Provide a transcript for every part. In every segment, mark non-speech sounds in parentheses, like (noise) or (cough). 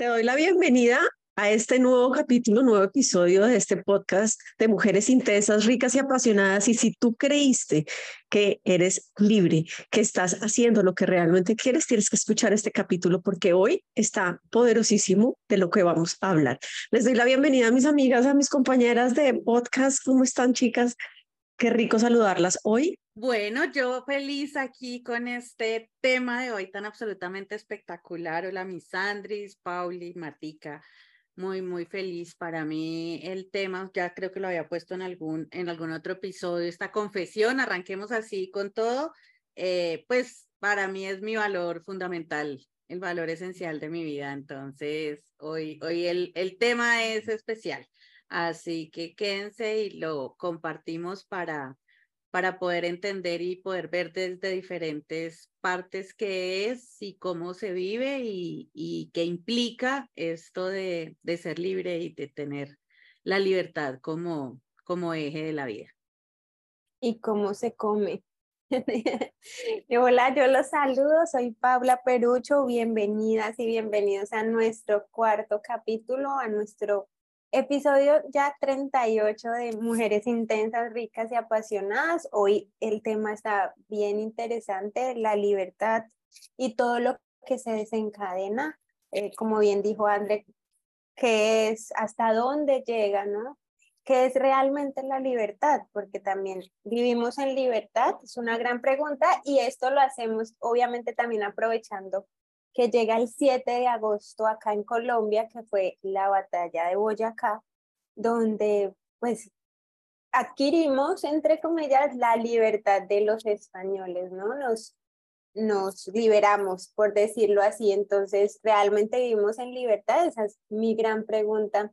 Te doy la bienvenida a este nuevo capítulo, nuevo episodio de este podcast de mujeres intensas, ricas y apasionadas. Y si tú creíste que eres libre, que estás haciendo lo que realmente quieres, tienes que escuchar este capítulo porque hoy está poderosísimo de lo que vamos a hablar. Les doy la bienvenida a mis amigas, a mis compañeras de podcast. ¿Cómo están, chicas? Qué rico saludarlas hoy. Bueno, yo feliz aquí con este tema de hoy tan absolutamente espectacular. Hola, mis Andris, Pauli, Martica. Muy, muy feliz. Para mí el tema, ya creo que lo había puesto en algún, en algún otro episodio, esta confesión, arranquemos así con todo. Eh, pues para mí es mi valor fundamental, el valor esencial de mi vida. Entonces, hoy, hoy el, el tema es especial. Así que quédense y lo compartimos para, para poder entender y poder ver desde diferentes partes qué es y cómo se vive y, y qué implica esto de, de, ser libre y de tener la libertad como, como eje de la vida. Y cómo se come. (laughs) Hola, yo los saludo, soy Paula Perucho, bienvenidas y bienvenidos a nuestro cuarto capítulo, a nuestro Episodio ya 38 de Mujeres Intensas, Ricas y Apasionadas. Hoy el tema está bien interesante, la libertad y todo lo que se desencadena, eh, como bien dijo André, que es hasta dónde llega, ¿no? ¿Qué es realmente la libertad? Porque también vivimos en libertad, es una gran pregunta y esto lo hacemos obviamente también aprovechando que llega el 7 de agosto acá en Colombia, que fue la batalla de Boyacá, donde pues adquirimos, entre comillas, la libertad de los españoles, ¿no? Nos, nos liberamos, por decirlo así. Entonces, ¿realmente vivimos en libertad? Esa es mi gran pregunta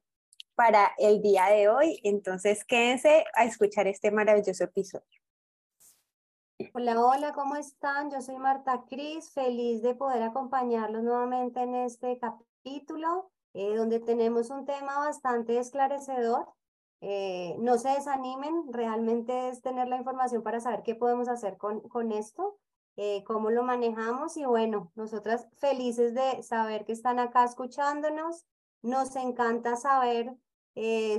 para el día de hoy. Entonces, quédense a escuchar este maravilloso episodio. Hola, hola, ¿cómo están? Yo soy Marta Cris, feliz de poder acompañarlos nuevamente en este capítulo, eh, donde tenemos un tema bastante esclarecedor. Eh, no se desanimen, realmente es tener la información para saber qué podemos hacer con, con esto, eh, cómo lo manejamos y bueno, nosotras felices de saber que están acá escuchándonos. Nos encanta saber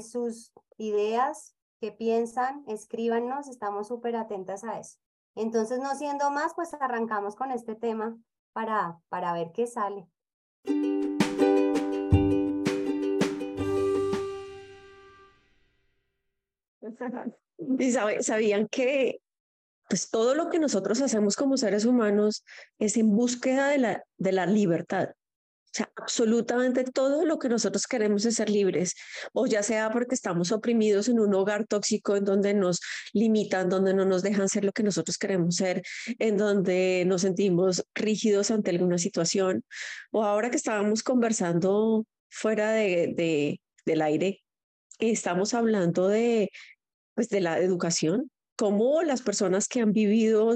sus ideas, qué piensan, escríbanos, estamos súper atentas a eso. Entonces, no siendo más, pues arrancamos con este tema para, para ver qué sale. (laughs) Sabían que pues todo lo que nosotros hacemos como seres humanos es en búsqueda de la, de la libertad. O sea, absolutamente todo lo que nosotros queremos es ser libres, o ya sea porque estamos oprimidos en un hogar tóxico en donde nos limitan, donde no nos dejan ser lo que nosotros queremos ser, en donde nos sentimos rígidos ante alguna situación, o ahora que estábamos conversando fuera de, de del aire, estamos hablando de, pues, de la educación, cómo las personas que han vivido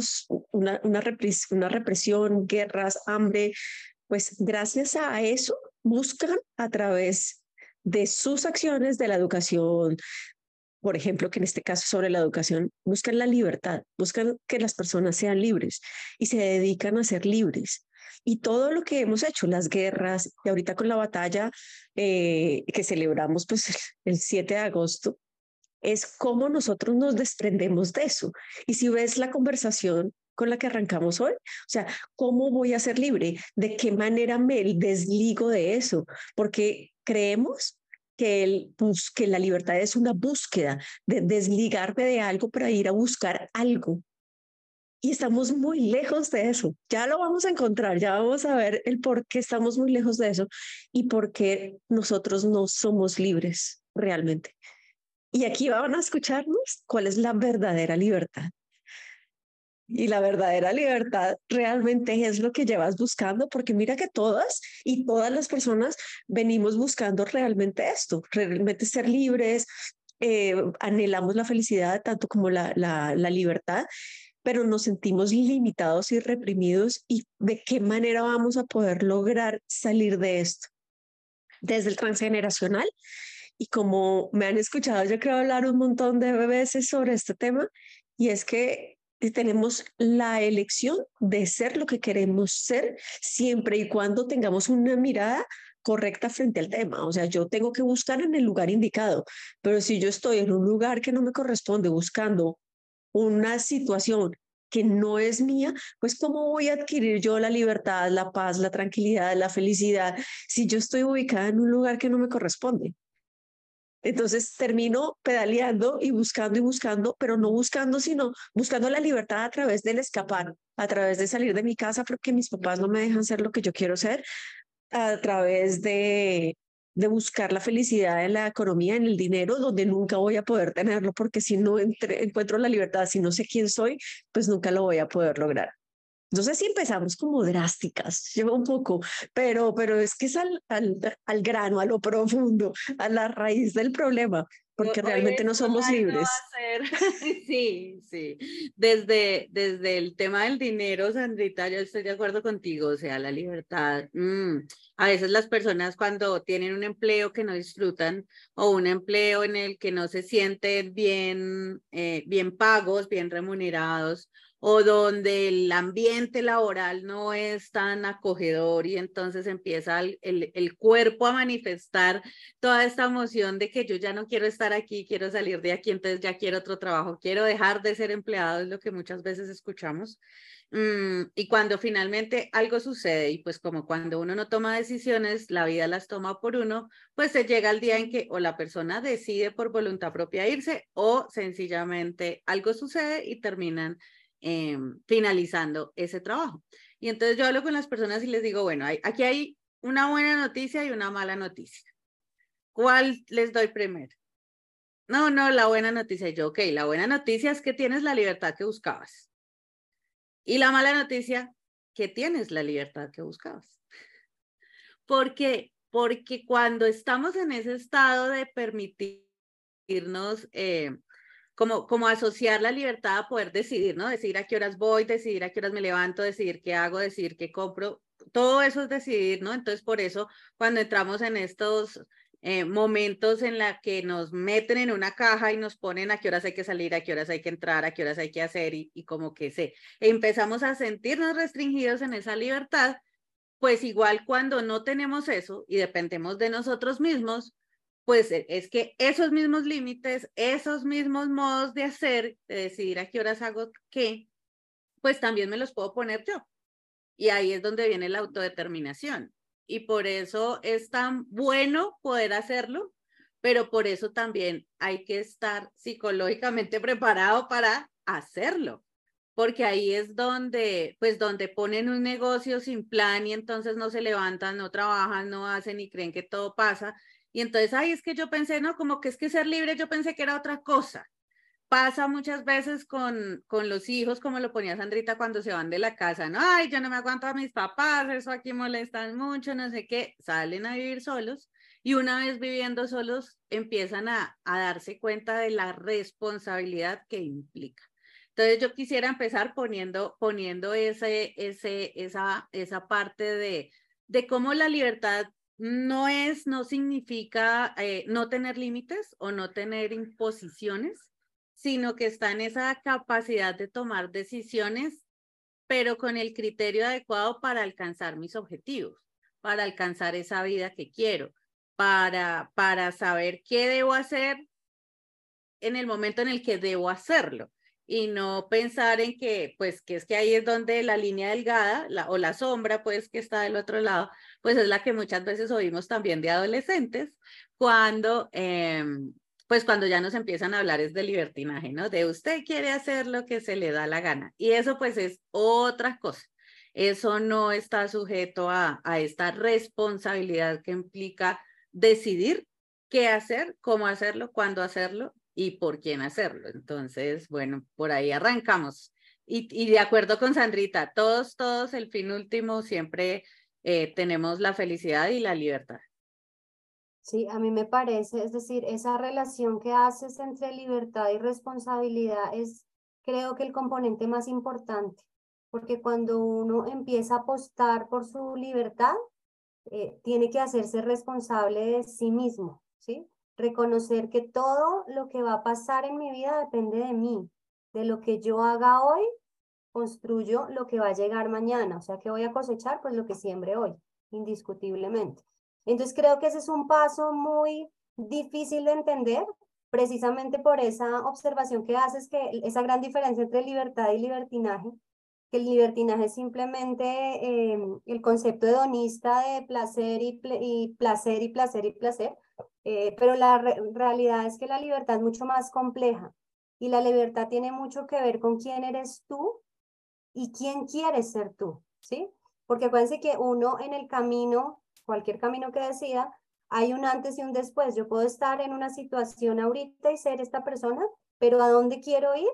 una, una, una represión, guerras, hambre, pues gracias a eso buscan a través de sus acciones de la educación, por ejemplo, que en este caso sobre la educación, buscan la libertad, buscan que las personas sean libres y se dedican a ser libres. Y todo lo que hemos hecho, las guerras, y ahorita con la batalla eh, que celebramos pues (laughs) el 7 de agosto, es cómo nosotros nos desprendemos de eso. Y si ves la conversación con la que arrancamos hoy. O sea, ¿cómo voy a ser libre? ¿De qué manera me desligo de eso? Porque creemos que, el, que la libertad es una búsqueda de desligarme de algo para ir a buscar algo. Y estamos muy lejos de eso. Ya lo vamos a encontrar, ya vamos a ver el por qué estamos muy lejos de eso y por qué nosotros no somos libres realmente. Y aquí van a escucharnos cuál es la verdadera libertad. Y la verdadera libertad realmente es lo que llevas buscando, porque mira que todas y todas las personas venimos buscando realmente esto, realmente ser libres, eh, anhelamos la felicidad tanto como la, la, la libertad, pero nos sentimos limitados y reprimidos y de qué manera vamos a poder lograr salir de esto. Desde el transgeneracional, y como me han escuchado, yo creo hablar un montón de veces sobre este tema, y es que tenemos la elección de ser lo que queremos ser siempre y cuando tengamos una mirada correcta frente al tema. O sea, yo tengo que buscar en el lugar indicado, pero si yo estoy en un lugar que no me corresponde buscando una situación que no es mía, pues ¿cómo voy a adquirir yo la libertad, la paz, la tranquilidad, la felicidad si yo estoy ubicada en un lugar que no me corresponde? Entonces termino pedaleando y buscando y buscando, pero no buscando, sino buscando la libertad a través del escapar, a través de salir de mi casa porque mis papás no me dejan ser lo que yo quiero ser, a través de, de buscar la felicidad en la economía, en el dinero, donde nunca voy a poder tenerlo, porque si no encuentro la libertad, si no sé quién soy, pues nunca lo voy a poder lograr. No sé si empezamos como drásticas, lleva un poco, pero, pero es que es al, al, al grano, a lo profundo, a la raíz del problema, porque realmente no somos libres. (laughs) sí, sí. Desde, desde el tema del dinero, Sandrita, yo estoy de acuerdo contigo, o sea, la libertad. Mm, a veces las personas cuando tienen un empleo que no disfrutan o un empleo en el que no se sienten bien, eh, bien pagos, bien remunerados, o donde el ambiente laboral no es tan acogedor y entonces empieza el, el, cuerpo a manifestar toda esta emoción de que yo ya no quiero estar aquí, quiero salir de aquí, entonces ya quiero otro trabajo, quiero dejar de ser empleado, es lo que muchas veces escuchamos. Mm, y cuando finalmente algo sucede y pues como cuando uno no toma decisiones, la vida las toma por uno, pues se llega el día en que o la persona decide por voluntad propia irse o sencillamente algo sucede y terminan Em, finalizando ese trabajo. Y entonces yo hablo con las personas y les digo, bueno, aquí hay una buena noticia y una mala noticia. ¿Cuál les doy primero? No, no, la buena noticia. yo, ok, la buena noticia es que tienes la libertad que buscabas. Y la mala noticia, que tienes la libertad que buscabas. Porque, porque cuando estamos en ese estado de permitirnos eh, como, como asociar la libertad a poder decidir, ¿no? Decidir a qué horas voy, decidir a qué horas me levanto, decidir qué hago, decidir qué compro. Todo eso es decidir, ¿no? Entonces, por eso, cuando entramos en estos eh, momentos en la que nos meten en una caja y nos ponen a qué horas hay que salir, a qué horas hay que entrar, a qué horas hay que hacer y, y como que se empezamos a sentirnos restringidos en esa libertad, pues igual cuando no tenemos eso y dependemos de nosotros mismos, pues e, es que esos mismos límites, esos mismos modos de hacer, de decidir a qué horas hago qué, pues también me los puedo poner yo. Y ahí es donde viene la autodeterminación. Y por eso es tan bueno poder hacerlo, pero por eso también hay que estar psicológicamente (laughs) preparado para hacerlo. Porque ahí es donde, pues donde ponen un negocio sin plan y entonces no se levantan, no trabajan, no hacen y creen que todo pasa y entonces, ahí es que yo pensé, no, como que es que ser libre, yo pensé que era otra cosa. Pasa muchas veces con, con los hijos, como lo ponía Sandrita cuando se van de la casa, no, ay, yo no me aguanto a mis papás, eso aquí molestan mucho, no sé qué, salen a vivir solos y una vez viviendo solos empiezan a, a darse cuenta de la responsabilidad que implica. Entonces yo quisiera empezar poniendo, poniendo ese, ese, esa, esa parte de, de cómo la libertad no es, no significa eh, no tener límites o no tener imposiciones, sino que está en esa capacidad de tomar decisiones, pero con el criterio adecuado para alcanzar mis objetivos, para alcanzar esa vida que quiero, para, para saber qué debo hacer en el momento en el que debo hacerlo y no pensar en que, pues, que es que ahí es donde la línea delgada o la sombra, pues, que está del otro lado, pues es la que muchas veces oímos también de adolescentes cuando, em, pues, cuando ya nos empiezan a hablar es de libertinaje, ¿no? De usted quiere hacer lo que se le da la gana. Y eso, pues, es otra cosa. Eso no está sujeto a, a esta responsabilidad que implica decidir qué hacer, cómo hacerlo, cuándo hacerlo y por quién hacerlo. Entonces, bueno, por ahí arrancamos. Y, de acuerdo con Sandrita, todos, todos, el fin último, siempre eh, tenemos la felicidad y la libertad. Sí, a mí me parece, es decir, esa relación que haces entre libertad y responsabilidad es, creo que el componente más importante, porque cuando uno empieza a apostar por su libertad, eh, tiene que hacerse responsable de sí mismo, ¿sí? Reconocer que todo lo que va a pasar en mi vida depende de mí, de lo que yo haga hoy, construyo lo que va a llegar mañana, o sea que voy a cosechar pues lo que siembre hoy, indiscutiblemente. Entonces creo que ese es un paso muy difícil de entender, precisamente por esa observación que haces, que esa gran diferencia entre libertad y libertinaje, que el libertinaje es simplemente em, el concepto hedonista de placer y, y, placer y placer y placer, eh, pero la realidad es que la libertad es mucho más compleja y la libertad tiene mucho que ver con quién eres tú y quién quieres ser tú, ¿sí? Porque acuérdense que uno en el camino, cualquier camino que decida, hay un antes y un después. Yo puedo estar en una situación ahorita y ser esta persona, pero ¿a dónde quiero ir?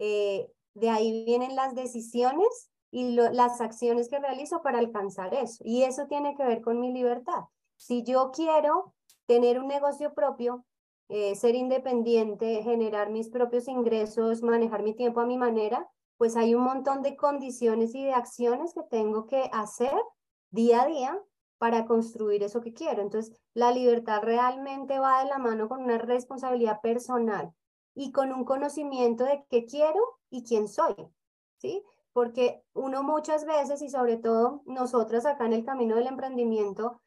Eh, de ahí vienen las decisiones y las acciones que realizo para alcanzar eso. Y eso tiene que ver con mi libertad. Si yo quiero tener un negocio propio, eh, ser independiente, generar mis propios ingresos, manejar mi tiempo a mi manera, pues hay un montón de condiciones y de acciones que tengo que hacer día a día para construir eso que quiero. Entonces, la libertad realmente va de la mano con una responsabilidad personal y con un conocimiento de qué quiero y quién soy, ¿sí? Porque uno muchas veces, y sobre todo nosotras acá en el camino del emprendimiento,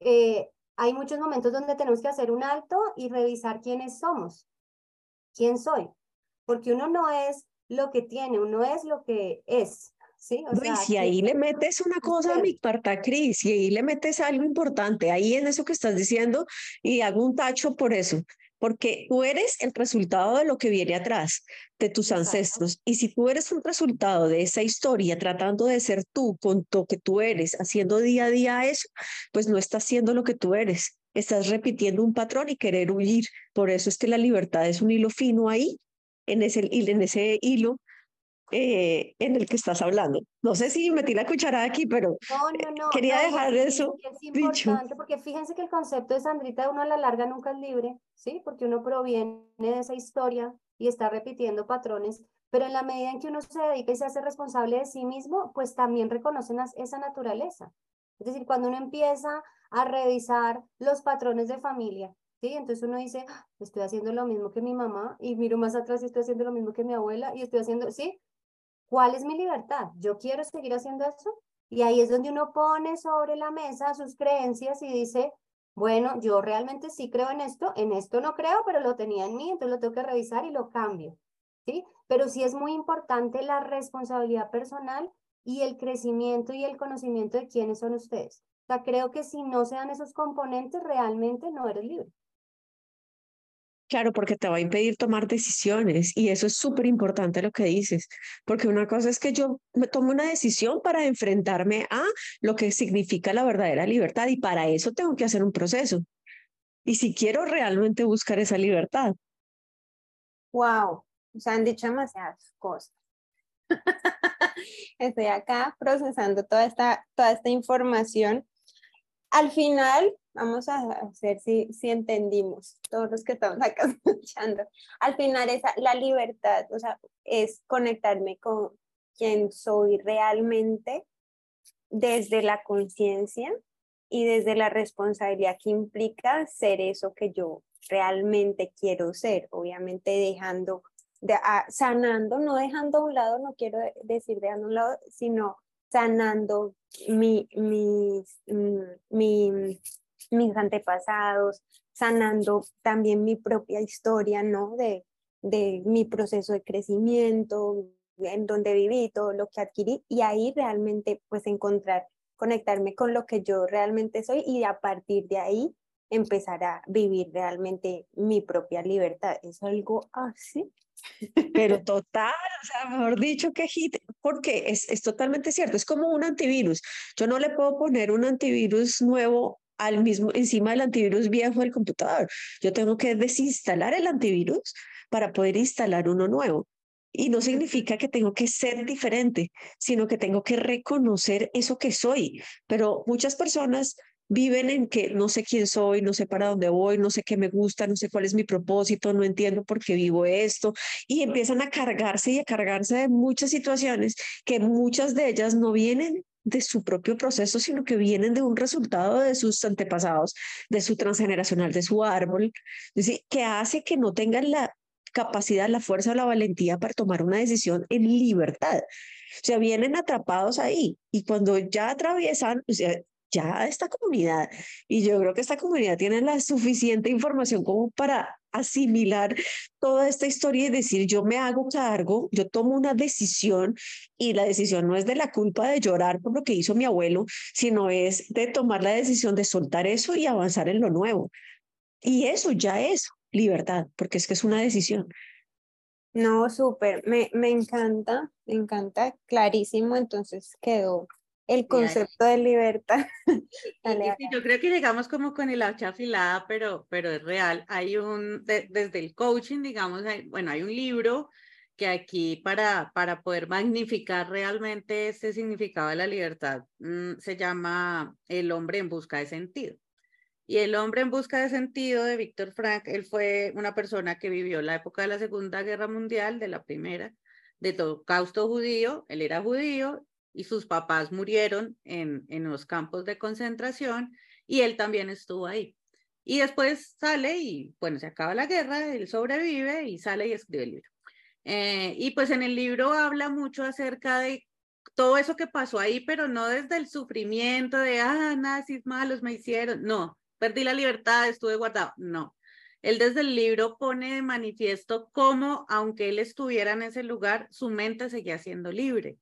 eh, hay muchos momentos donde tenemos que hacer un alto y revisar quiénes somos, quién soy, porque uno no es lo que tiene, uno es lo que es. Sí, o sea, y ahí le metes una cosa a mi parta, Cris, y ahí le metes algo importante, ahí en eso que estás diciendo, y hago un tacho por eso porque tú eres el resultado de lo que viene atrás, de tus ancestros. Y si tú eres un resultado de esa historia, tratando de ser tú con lo que tú eres, haciendo día a día eso, pues no estás siendo lo que tú eres. Estás repitiendo un patrón y querer huir. Por eso es que la libertad es un hilo fino ahí, en ese, en ese hilo eh, en el que estás hablando. No sé si metí la cucharada aquí, pero quería dejar eso es importante porque fíjense que el concepto de Sandrita uno a la larga nunca es libre, ¿sí? Porque uno proviene de esa historia y está repitiendo patrones, pero en la medida en que uno se dedica y se hace responsable de sí mismo, pues también reconocen esa naturaleza. Es decir, cuando uno empieza a revisar los patrones de familia, ¿sí? Entonces uno dice, ah, estoy haciendo lo mismo que mi mamá y miro más atrás y estoy haciendo lo mismo que mi abuela y estoy haciendo, ¿sí? ¿Cuál es mi libertad? ¿Yo quiero seguir haciendo eso? Y ahí es donde uno pone sobre la mesa sus creencias y dice, bueno, yo realmente sí creo en esto, en esto no creo, pero lo tenía en mí, entonces lo tengo que revisar y lo cambio. ¿sí? Pero sí es muy importante la responsabilidad personal y el crecimiento y el conocimiento de quiénes son ustedes. O sea, creo que si no se dan esos componentes, realmente no eres libre. Claro, porque te va a impedir tomar decisiones y eso es súper importante lo que dices, porque una cosa es que yo me tomo una decisión para enfrentarme a lo que significa la verdadera libertad y para eso tengo que hacer un proceso. Y si quiero realmente buscar esa libertad. Wow, se han dicho demasiadas cosas. (laughs) Estoy acá procesando toda esta, toda esta información. Al final, Vamos a ver si, si entendimos, todos los que estamos acá (laughs) escuchando. Al final, esa, la libertad, o sea, es conectarme con quien soy realmente desde la conciencia y desde la responsabilidad que implica ser eso que yo realmente quiero ser, obviamente dejando, de, ah, sanando, no dejando a un lado, no quiero decir dejando a un lado, sino sanando mi, mm, mi, mis antepasados, sanando también mi propia historia, ¿no? De, de mi proceso de crecimiento, en donde viví, todo lo que adquirí, y ahí realmente pues encontrar, conectarme con lo que yo realmente soy y a partir de ahí empezar a vivir realmente mi propia libertad. Es algo así. Pero (laughs) total, o sea, mejor dicho que hit, porque es, es totalmente cierto, es como un antivirus. Yo no le puedo poner un antivirus nuevo al mismo, encima del antivirus viejo del computador. Yo tengo que desinstalar el antivirus para poder instalar uno nuevo. Y no significa que tengo que ser diferente, sino que tengo que reconocer eso que soy. Pero muchas personas viven en que no sé quién soy, no sé para dónde voy, no sé qué me gusta, no sé cuál es mi propósito, no entiendo por qué vivo esto, y empiezan a cargarse y a cargarse de muchas situaciones que muchas de ellas no vienen de su propio proceso, sino que vienen de un resultado de sus antepasados, de su transgeneracional, de su árbol, que hace que no tengan la capacidad, la fuerza o la valentía para tomar una decisión en libertad. O sea, vienen atrapados ahí y cuando ya atraviesan, o sea, ya esta comunidad, y yo creo que esta comunidad tiene la suficiente información como para asimilar toda esta historia y decir, yo me hago cargo, yo tomo una decisión y la decisión no es de la culpa de llorar por lo que hizo mi abuelo, sino es de tomar la decisión de soltar eso y avanzar en lo nuevo. Y eso ya es libertad, porque es que es una decisión. No, súper, me, me encanta, me encanta, clarísimo, entonces quedó el concepto de libertad. (laughs) yo creo que llegamos como con el hacha afilada, pero, pero es real. Hay un, desde el coaching, digamos, bueno, hay un libro que aquí para, para poder (laughs) magnificar realmente este significado de la libertad mm, se llama El hombre en busca de sentido. Y El hombre en busca de sentido de Víctor Frank, él fue una persona que vivió la época de la Segunda Guerra Mundial, de la Primera, de todo causto judío, él era judío y sus papás murieron en, en los campos de concentración y él también estuvo ahí. Y después sale y, bueno, se acaba la guerra, él sobrevive y sale y escribe el libro. Eh, y pues en el libro habla mucho acerca de todo eso que pasó ahí, pero no desde el sufrimiento de, ah, nazis malos me hicieron, no, perdí la libertad, estuve guardado. No. Él desde el libro pone de manifiesto cómo, aunque él estuviera en ese lugar, su mente seguía siendo libre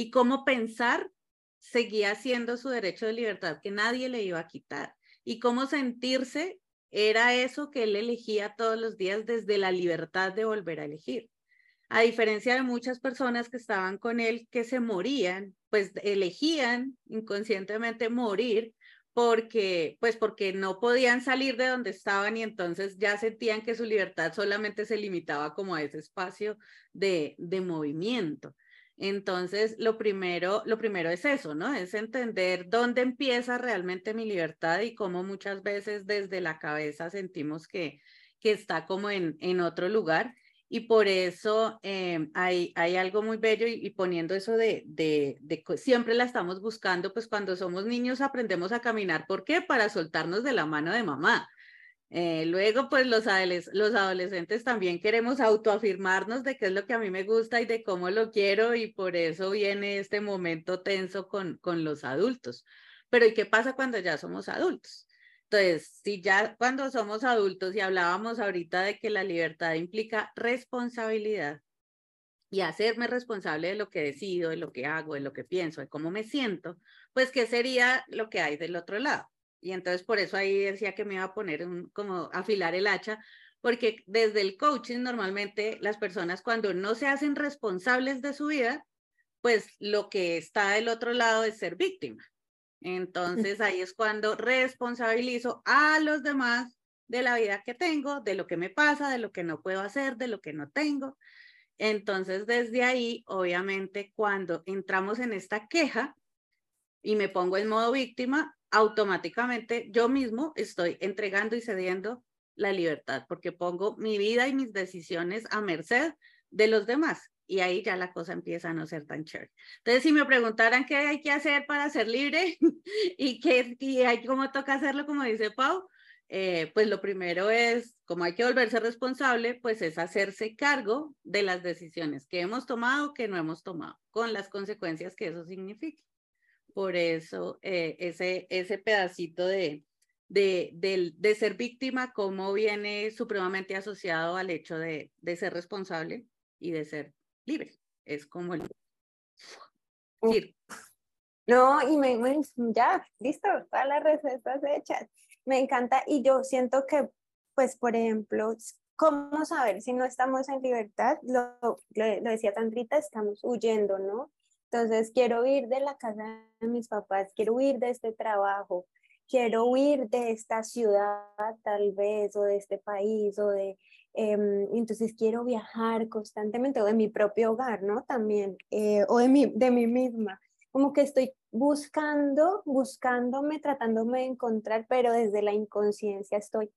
y cómo pensar seguía siendo su derecho de libertad que nadie le iba a quitar y cómo sentirse era eso que él elegía todos los días desde la libertad de volver a elegir. A diferencia de muchas personas que estaban con él que se morían, pues elegían inconscientemente morir porque, pues porque no podían salir de donde estaban y entonces ya sentían que su libertad solamente se limitaba como a ese espacio de, de movimiento. Entonces, lo primero, lo primero es eso, ¿no? Es entender dónde empieza realmente mi libertad y cómo muchas veces desde la cabeza sentimos que, que está como en, en otro lugar y por eso em, hay, hay algo muy bello y, poniendo eso de, de, de, siempre la estamos buscando, pues cuando somos niños aprendemos a caminar. ¿Por qué? Para soltarnos de la mano de mamá. Eh, luego, pues los, los adolescentes también queremos autoafirmarnos de qué es lo que a mí me gusta y de cómo lo quiero y por eso viene este momento tenso con, con los adultos. Pero ¿y qué pasa cuando ya somos adultos? Entonces, si ya cuando somos adultos y hablábamos ahorita de que la libertad implica responsabilidad y hacerme responsable de lo que decido, de lo que hago, de lo que pienso, de cómo me siento, pues qué sería lo que hay del otro lado. Y entonces por eso ahí decía que me iba a poner un, como afilar el hacha, porque desde el coaching normalmente las personas cuando no se hacen responsables de su vida, pues lo que está del otro lado es ser víctima. Entonces ahí es cuando responsabilizo a los demás de la vida que tengo, de lo que me pasa, de lo que no puedo hacer, de lo que no tengo. Entonces desde ahí, obviamente, cuando entramos en esta queja y me pongo en modo víctima, automáticamente yo mismo estoy entregando y cediendo la libertad porque pongo mi vida y mis decisiones a merced de los demás y ahí ya la cosa empieza a no ser tan chévere. Entonces, si me preguntaran qué hay que hacer para ser libre (laughs) y, qué, y hay, cómo toca hacerlo, como dice Pau, eh, pues lo primero es, como hay que volverse responsable, pues es hacerse cargo de las decisiones que hemos tomado, que no hemos tomado, con las consecuencias que eso signifique. Por eso, eh, ese, ese pedacito de, de, de, de, ser víctima, cómo viene supremamente asociado al hecho de, de ser responsable y de ser libre. Es como el... No, y me, ya, listo, todas las recetas hechas. Me encanta y yo siento que, pues, por ejemplo, ¿cómo saber si no estamos en libertad? Lo, lo, decía Tandrita, estamos huyendo, ¿no? Entonces, quiero huir de la casa de mis papás, quiero huir de este trabajo, quiero huir de esta ciudad tal vez, o de este país, o de Em, entonces quiero viajar constantemente o de mi propio hogar, ¿no? También, eh, o de mí, de mí misma. Como que estoy buscando, buscándome, tratándome de encontrar, pero desde la inconsciencia estoy,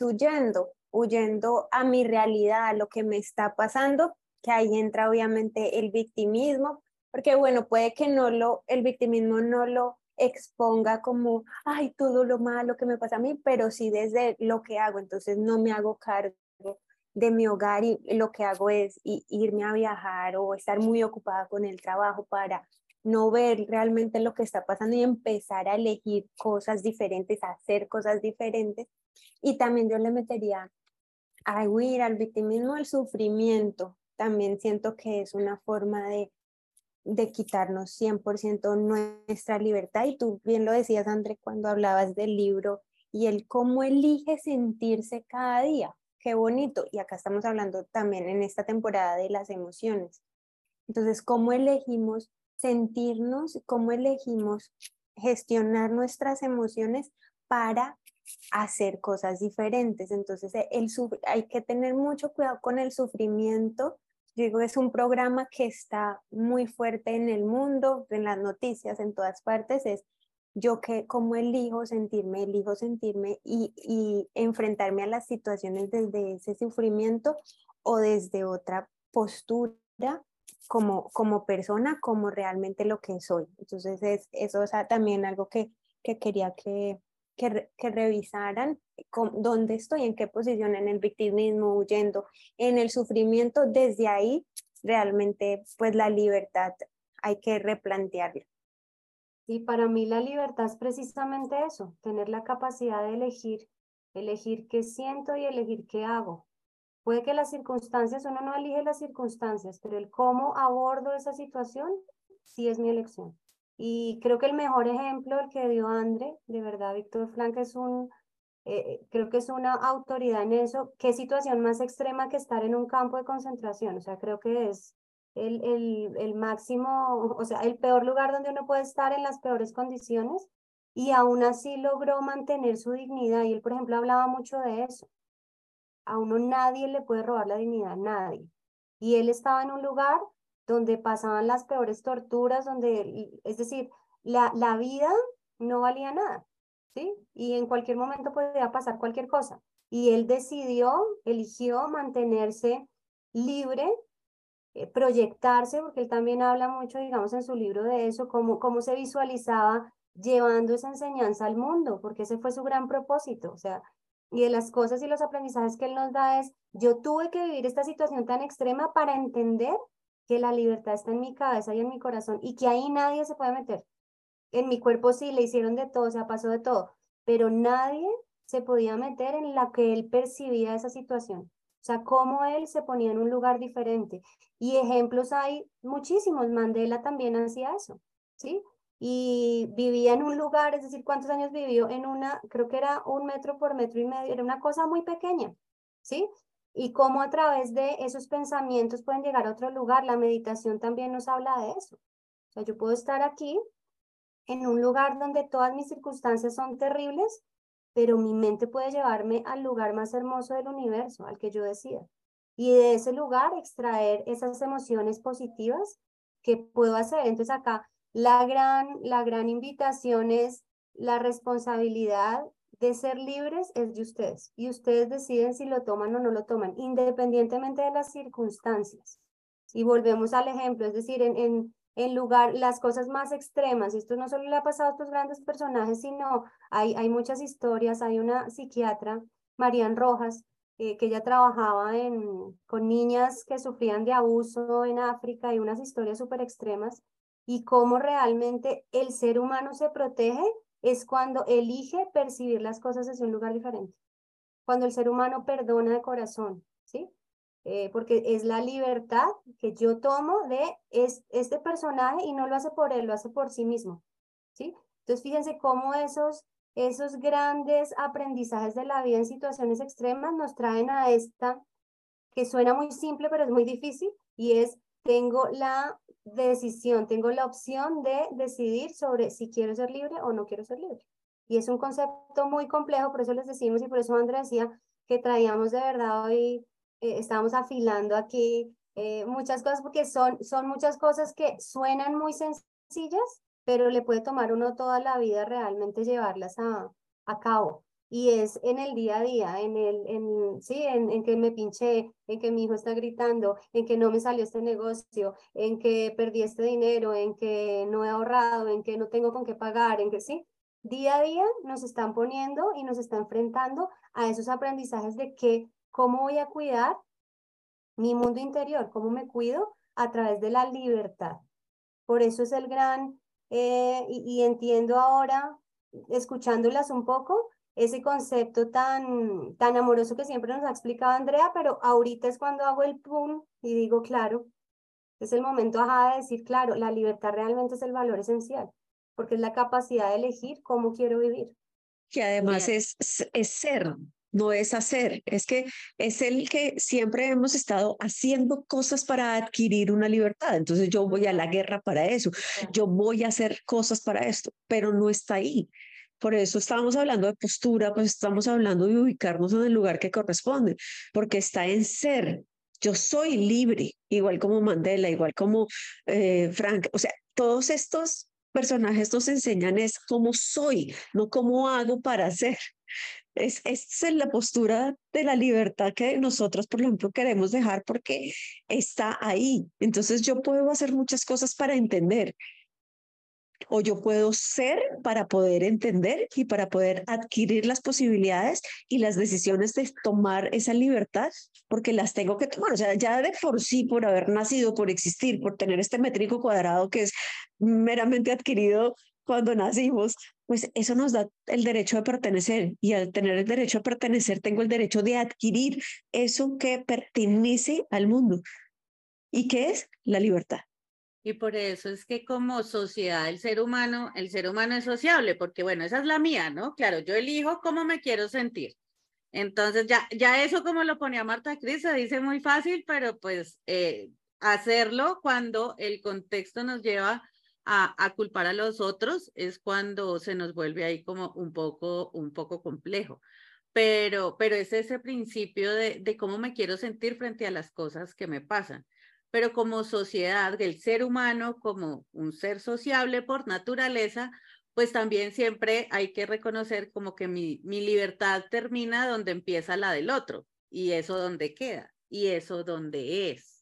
huyendo, huyendo a mi realidad, a lo que me está pasando, que ahí entra obviamente el victimismo, porque bueno, puede que no lo, el victimismo no lo exponga como, ay, todo lo malo que me pasa a mí, pero sí desde lo que hago, entonces no me hago cargo de mi hogar y lo que hago es irme a viajar o estar muy ocupada con el trabajo para no ver realmente lo que está pasando y empezar a elegir cosas diferentes, a hacer cosas diferentes. Y también yo le metería a huir al victimismo, al sufrimiento. También siento que es una forma de, de quitarnos 100% nuestra libertad. Y tú bien lo decías, André, cuando hablabas del libro y el cómo elige sentirse cada día. Qué bonito. Y acá estamos hablando también en esta temporada de las emociones. Entonces, ¿cómo elegimos sentirnos, cómo elegimos gestionar nuestras emociones para hacer cosas diferentes? Entonces, el, hay que tener mucho cuidado con el sufrimiento. Digo, es un programa que está muy fuerte en el mundo, en las noticias, en todas partes, es yo que cómo elijo sentirme, elijo sentirme y, y enfrentarme a las situaciones desde ese sufrimiento o desde otra postura como, como persona, como realmente lo que soy. Entonces, es, eso es también algo que, que quería que, que, revisaran con, dónde estoy, en qué posición, en el victimismo, huyendo, en el sufrimiento. Desde ahí, realmente, pues la libertad hay que replantearla. Y para mí la libertad es precisamente eso, tener la capacidad de elegir, elegir qué siento y elegir qué hago. Puede que las circunstancias, uno no elige las circunstancias, pero el cómo abordo esa situación sí es mi elección. Y creo que el mejor ejemplo, el que dio André, de verdad, Víctor Frank es un, eh, creo que es una autoridad en eso. ¿Qué situación más extrema que estar en un campo de concentración? O sea, creo que es el, el, el máximo, o sea, el peor lugar donde uno puede estar en las peores condiciones y aún así logró mantener su dignidad. Y él, por ejemplo, hablaba mucho de eso a uno nadie le puede robar la dignidad, nadie. Y él estaba en un lugar donde pasaban las peores torturas, donde, es decir, la, la vida no valía nada, ¿sí? Y en cualquier momento podía pasar cualquier cosa. Y él decidió, eligió mantenerse libre, eh, proyectarse, porque él también habla mucho, digamos, en su libro de eso, cómo, cómo se visualizaba llevando esa enseñanza al mundo, porque ese fue su gran propósito. O sea, y de las cosas y los aprendizajes que él nos da es, yo tuve que vivir esta situación tan extrema para entender que la libertad está en mi cabeza y en mi corazón y que ahí nadie se puede meter. En mi cuerpo sí, le hicieron de todo, o sea, pasó de todo, pero nadie se podía meter en la que él percibía esa situación. O sea, cómo él se ponía en un lugar diferente. Y ejemplos hay muchísimos. Mandela también hacía eso, ¿sí? y vivía en un lugar, es decir, ¿cuántos años vivió? En una, creo que era un metro por metro y medio, era una cosa muy pequeña, ¿sí? Y cómo a través de esos pensamientos pueden llegar a otro lugar. La meditación también nos habla de eso. O sea, yo puedo estar aquí en un lugar donde todas mis circunstancias son terribles, pero mi mente puede llevarme al lugar más hermoso del universo, al que yo decida. Y de ese lugar extraer esas emociones positivas que puedo hacer. Entonces acá la gran, la gran invitación es la responsabilidad de ser libres es de ustedes y ustedes deciden si lo toman o no lo toman, independientemente de las circunstancias. Y volvemos al ejemplo, es decir, en, en, en lugar, las cosas más extremas, esto no solo le ha pasado a estos grandes personajes, sino hay, hay muchas historias, hay una psiquiatra, Marian Rojas, eh, que ella trabajaba con niñas que sufrían de abuso en África y unas historias súper extremas, y cómo realmente el ser humano se protege es cuando elige percibir las cosas desde un lugar diferente, cuando el ser humano perdona de corazón, ¿sí? Eh, porque es la libertad que yo tomo de es, este personaje y no lo hace por él, lo hace por sí mismo, ¿sí? Entonces fíjense cómo esos, esos grandes aprendizajes de la vida en situaciones extremas nos traen a esta, que suena muy simple pero es muy difícil, y es tengo la decisión, tengo la opción de decidir sobre si quiero ser libre o no quiero ser libre. Y es un concepto muy complejo, por eso les decimos y por eso Andrés decía que traíamos de verdad hoy, eh, estamos afilando aquí eh, muchas cosas porque son, son muchas cosas que suenan muy sencillas, pero le puede tomar uno toda la vida realmente llevarlas a, a cabo y es en el día a día, en el, en, sí, en, en, que me pinché, en que mi hijo está gritando, en que no me salió este negocio, en que perdí este dinero, en que no he ahorrado, en que no tengo con qué pagar, en que sí, día a día nos están poniendo y nos está enfrentando a esos aprendizajes de que cómo voy a cuidar mi mundo interior, cómo me cuido a través de la libertad. Por eso es el gran, eh, y, entiendo ahora, escuchándolas un poco, ese concepto tan, tan amoroso que siempre nos ha explicado Andrea, pero ahorita es cuando hago el pum y digo, claro, es el momento ajá, de decir, claro, la libertad realmente es el valor esencial, porque es la capacidad de elegir cómo quiero vivir. Que además es, es ser, no es hacer, es que es el que siempre hemos estado haciendo cosas para adquirir una libertad. Entonces yo voy a la guerra para eso, yo voy a hacer cosas para esto, pero no está ahí. Por eso estábamos hablando de postura, pues estamos hablando de ubicarnos en el lugar que corresponde, porque está en ser. Yo soy libre, igual como Mandela, igual como eh, Frank. O sea, todos estos personajes nos enseñan es cómo soy, no cómo hago para ser. Es, es la postura de la libertad que nosotros, por ejemplo, queremos dejar porque está ahí. Entonces yo puedo hacer muchas cosas para entender. O yo puedo ser para poder entender y para poder adquirir las posibilidades y las decisiones de tomar esa libertad, porque las tengo que tomar. O sea, ya de por sí, por haber nacido, por existir, por tener este métrico cuadrado que es meramente adquirido cuando nacimos, pues eso nos da el derecho de pertenecer y al tener el derecho a pertenecer tengo el derecho de adquirir eso que pertenece al mundo y que es la libertad. Y por eso es que como sociedad el ser humano, el ser humano es sociable, porque bueno, esa es la mía, ¿no? Claro, yo elijo cómo me quiero sentir. Entonces ya, ya eso como lo ponía Marta Cris, se dice muy fácil, pero pues eh, hacerlo cuando el contexto nos lleva a, culpar a los otros es cuando se nos vuelve ahí como un poco, un poco complejo. Pero, pero es ese principio de, de cómo me quiero sentir frente a las cosas que me pasan. Pero como sociedad, el ser humano como un ser sociable por naturaleza, pues también siempre hay que reconocer como que mi, libertad termina donde empieza la del otro y eso donde queda y eso donde es.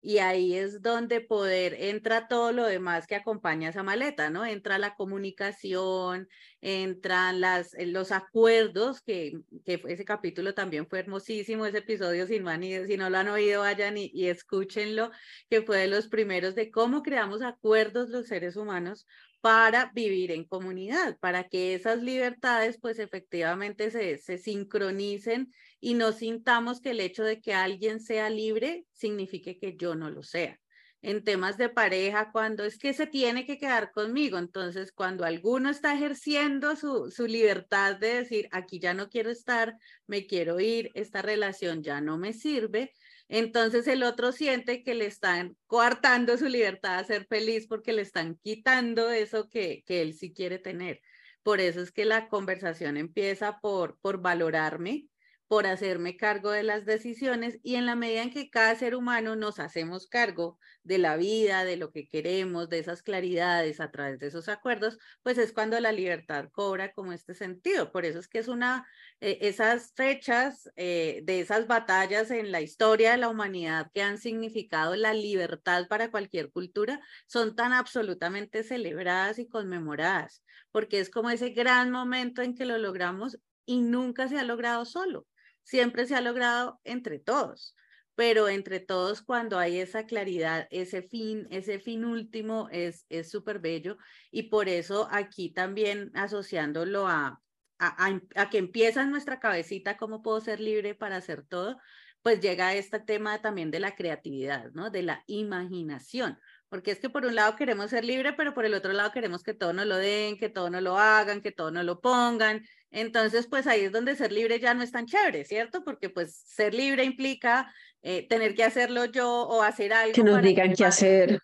Y ahí es donde poder entra todo lo demás que acompaña esa maleta, ¿no? Entra la comunicación, entran las, eh, los acuerdos, que, que ese capítulo también fue hermosísimo, ese episodio, sin y si no lo han oído, vayan y, y escúchenlo, que fue de los primeros de cómo creamos acuerdos los seres humanos para vivir en comunidad, para que esas libertades pues efectivamente se, se sincronicen y no sintamos que el hecho de que alguien sea libre signifique que yo no lo sea. En temas de pareja, cuando es que se tiene que quedar conmigo, entonces cuando alguno está ejerciendo su, su libertad de decir, aquí ya no quiero estar, me quiero ir, esta relación ya no me sirve, entonces el otro siente que le están coartando su libertad a ser feliz porque le están quitando eso que, que él sí quiere tener. Por eso es que la conversación empieza por, por valorarme, por hacerme cargo de las decisiones y en la medida en que cada ser humano nos hacemos cargo de la vida, de lo que queremos, de esas claridades a través de esos acuerdos, pues es cuando la libertad cobra como este sentido. Por eso es que es una, eh, esas fechas eh, de esas batallas en la historia de la humanidad que han significado la libertad para cualquier cultura son tan absolutamente celebradas y conmemoradas, porque es como ese gran momento en que lo logramos y nunca se ha logrado solo siempre se ha logrado entre todos, pero entre todos cuando hay esa claridad, ese fin, ese fin último es súper bello y por eso aquí también asociándolo a, a, que empieza en nuestra cabecita cómo puedo ser libre para hacer todo, pues llega este tema también de la creatividad, ¿no? De la imaginación, porque es que por un lado queremos ser libre, pero por el otro lado queremos que todo nos lo den, que todo nos lo hagan, que todo nos lo pongan. Entonces, pues ahí es donde ser libre ya no es tan chévere, ¿cierto? Porque pues ser libre implica eh, tener que hacerlo yo o hacer algo. Que nos digan qué hacer.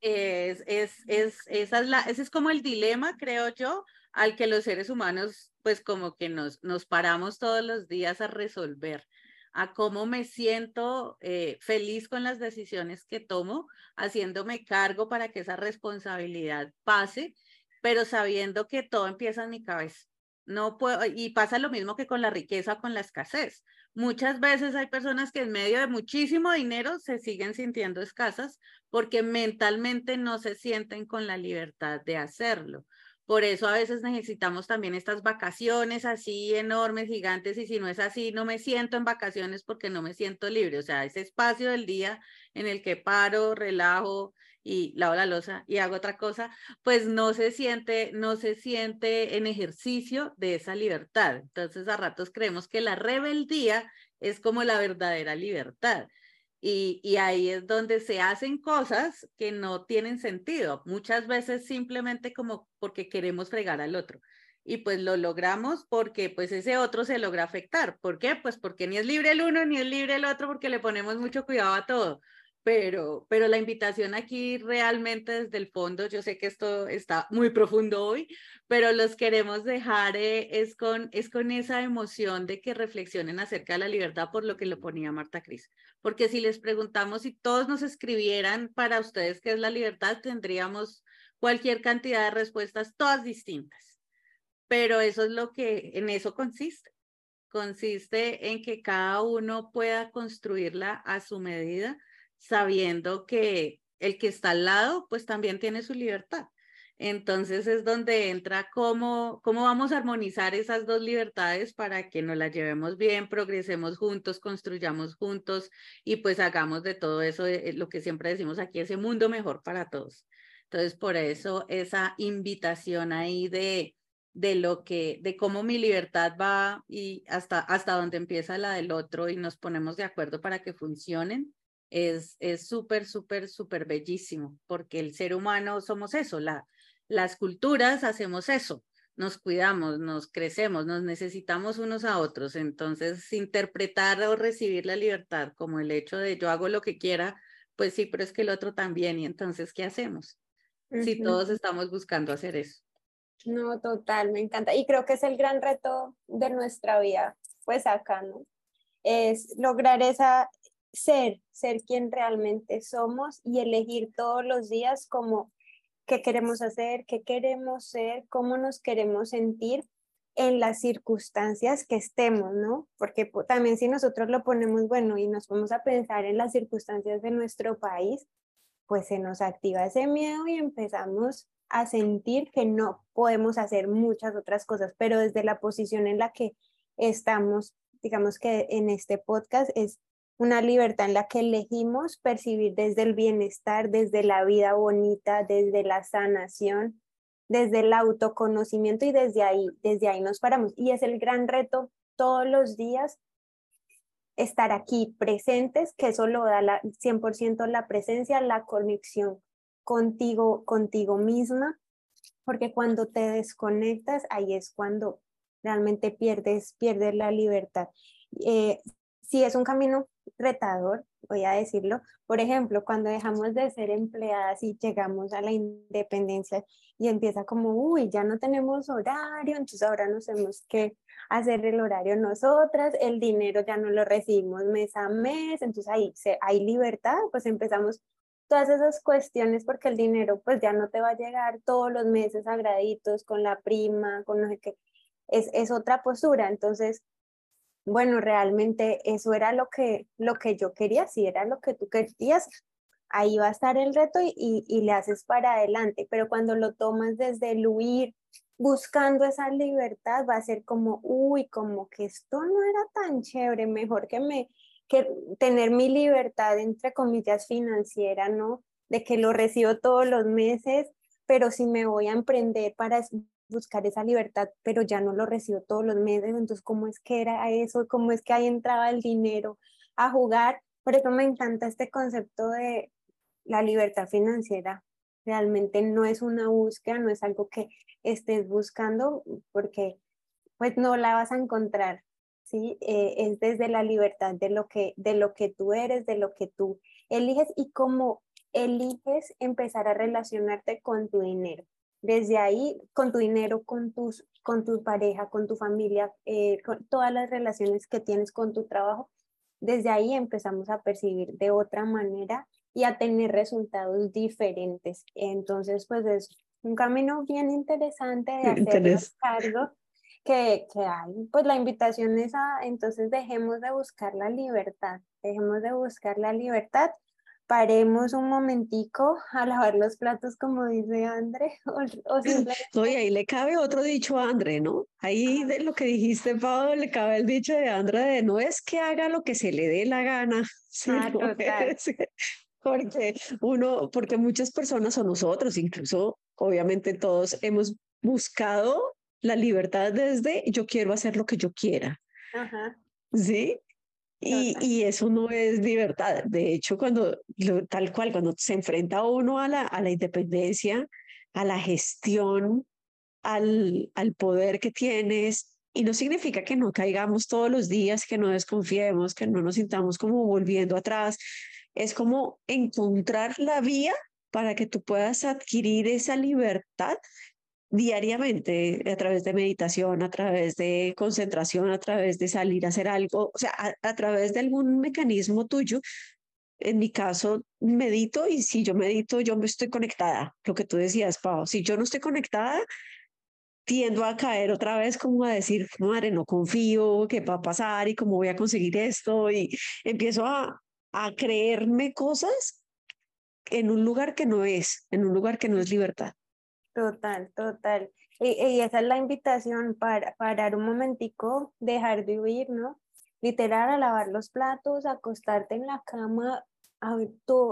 Es, es, es, esa es la, ese es como el dilema, creo yo, al que los seres humanos, pues como que nos, nos paramos todos los días a resolver a cómo me siento eh, feliz con las decisiones que tomo, haciéndome cargo para que esa responsabilidad pase, pero sabiendo que todo empieza en mi cabeza. No puedo, y pasa lo mismo que con la riqueza, con la escasez. Muchas veces hay personas que en medio de muchísimo dinero se siguen sintiendo escasas porque mentalmente no se sienten con la libertad de hacerlo. Por eso a veces necesitamos también estas vacaciones así enormes, gigantes, y si no es así, no me siento en vacaciones porque no me siento libre. O sea, ese espacio del día en el que paro, relajo y lavo la losa y hago otra cosa, pues no se siente, no se siente en ejercicio de esa libertad. Entonces a ratos creemos que la rebeldía es como la verdadera libertad. Y, y, ahí es donde se hacen cosas que no tienen sentido, muchas veces simplemente como porque queremos fregar al otro. Y pues lo logramos porque pues ese otro se logra afectar. ¿Por qué? Pues porque ni es libre el uno ni es libre el otro porque le ponemos mucho cuidado a todo pero, pero la invitación aquí realmente desde el fondo, yo sé que esto está muy profundo hoy, pero los queremos dejar eh, es, con, es con esa emoción de que reflexionen acerca de la libertad por lo que le ponía Marta Cris. Porque si les preguntamos si todos nos escribieran para ustedes qué es la libertad, tendríamos cualquier cantidad de respuestas, todas distintas. Pero eso es lo que en eso consiste. Consiste en que cada uno pueda construirla a su medida sabiendo que el que está al lado, pues también tiene su libertad. Entonces es donde entra cómo, cómo vamos a armonizar esas dos libertades para que nos las llevemos bien, progresemos juntos, construyamos juntos y pues hagamos de todo eso eh, lo que siempre decimos aquí, ese mundo mejor para todos. Entonces por eso esa invitación ahí de, de lo que, de cómo mi libertad va y hasta, hasta donde empieza la del otro y nos ponemos de acuerdo para que funcionen es súper, súper, súper bellísimo, porque el ser humano somos eso, la, las culturas hacemos eso, nos cuidamos, nos crecemos, nos necesitamos unos a otros. Entonces, interpretar o recibir la libertad como el hecho de yo hago lo que quiera, pues sí, pero es que el otro también. Y entonces, ¿qué hacemos? Si todos estamos buscando hacer eso. No, total, me encanta. Y creo que es el gran reto de nuestra vida, pues acá, ¿no? Es lograr esa, ser, ser quien realmente somos y elegir todos los días como qué queremos hacer, qué queremos ser, cómo nos queremos sentir en las circunstancias que estemos, ¿no? Porque también si nosotros lo ponemos bueno y nos vamos a pensar en las circunstancias de nuestro país, pues se nos activa ese miedo y empezamos a sentir que no podemos hacer muchas otras cosas, pero desde la posición en la que estamos, digamos que en este podcast es una libertad en la que elegimos percibir desde el bienestar, desde la vida bonita, desde la sanación, desde el autoconocimiento y desde ahí, desde ahí nos paramos. Y es el gran reto todos los días estar aquí presentes, que eso lo da la, 100% la presencia, la conexión contigo, contigo misma, porque cuando te desconectas, ahí es cuando realmente pierdes, pierdes la libertad. Eh, si es un camino retador, voy a decirlo. Por ejemplo, cuando dejamos de ser empleadas y llegamos a la independencia y empieza como, uy, ya no tenemos horario, entonces ahora nos tenemos que hacer el horario nosotras, el dinero ya no lo recibimos mes a mes, entonces ahí hay libertad, pues empezamos todas esas cuestiones porque el dinero pues ya no te va a llegar todos los meses agraditos con la prima, con no sé qué, es, es otra postura, entonces bueno, realmente eso era lo que, lo que yo quería, si era lo que tú querías, ahí va a estar el reto y, y, le haces para adelante, pero cuando lo tomas desde el huir, buscando esa libertad, va a ser como, uy, como que esto no era tan chévere, mejor que me, que tener mi libertad, entre comillas, financiera, ¿no? De que lo recibo todos los meses, pero si me voy a emprender para buscar esa libertad, pero ya no lo recibo todos los meses, entonces cómo es que era eso, cómo es que ahí entraba el dinero a jugar. Por eso me encanta este concepto de la libertad financiera. Realmente no es una búsqueda, no es algo que estés buscando porque pues no la vas a encontrar, ¿sí? Eh, es desde la libertad de lo, que, de lo que tú eres, de lo que tú eliges y cómo eliges empezar a relacionarte con tu dinero desde ahí, con tu dinero, con, tus, con tu pareja, con tu familia, eh, con todas las relaciones que tienes con tu trabajo, desde ahí empezamos a percibir de otra manera y a tener resultados diferentes. Entonces, pues es un camino bien interesante de hacer cargo que, que hay. Pues la invitación es a, entonces dejemos de buscar la libertad, dejemos de buscar la libertad paremos un momentico a lavar los platos, como dice André. (laughs) O, y ahí le cabe otro dicho a André, ¿no? Ahí de lo que dijiste, Pablo, le cabe el dicho de André de no es que haga lo que se le dé la gana. (laughs) Ah, porque uno, porque muchas personas o nosotros, incluso obviamente todos hemos buscado la libertad desde yo quiero hacer lo que yo quiera. Ajá. ¿Sí? Y, y, eso no es libertad. De hecho, cuando, tal cual, cuando se enfrenta uno a la, a la independencia, a la gestión, al, al poder que tienes, y no significa que no caigamos todos los días, que no desconfiemos, que no nos sintamos como volviendo atrás. Es como encontrar la vía para que tú puedas adquirir esa libertad diariamente a través de meditación, a través de concentración, a través de salir a hacer algo, o sea, a, través de algún mecanismo tuyo. En mi caso, medito y si yo medito, yo me estoy conectada. Lo que tú decías, Pau, si yo no estoy conectada, tiendo a caer otra vez como a decir, madre, no confío, qué va a pasar y cómo voy a conseguir esto. Y empiezo a, creerme cosas en un lugar que no es, en un lugar que no es libertad. Total, total. Y, esa es la invitación para parar un momentico, dejar de huir, ¿no? Literal, a lavar los platos, acostarte en la cama, a,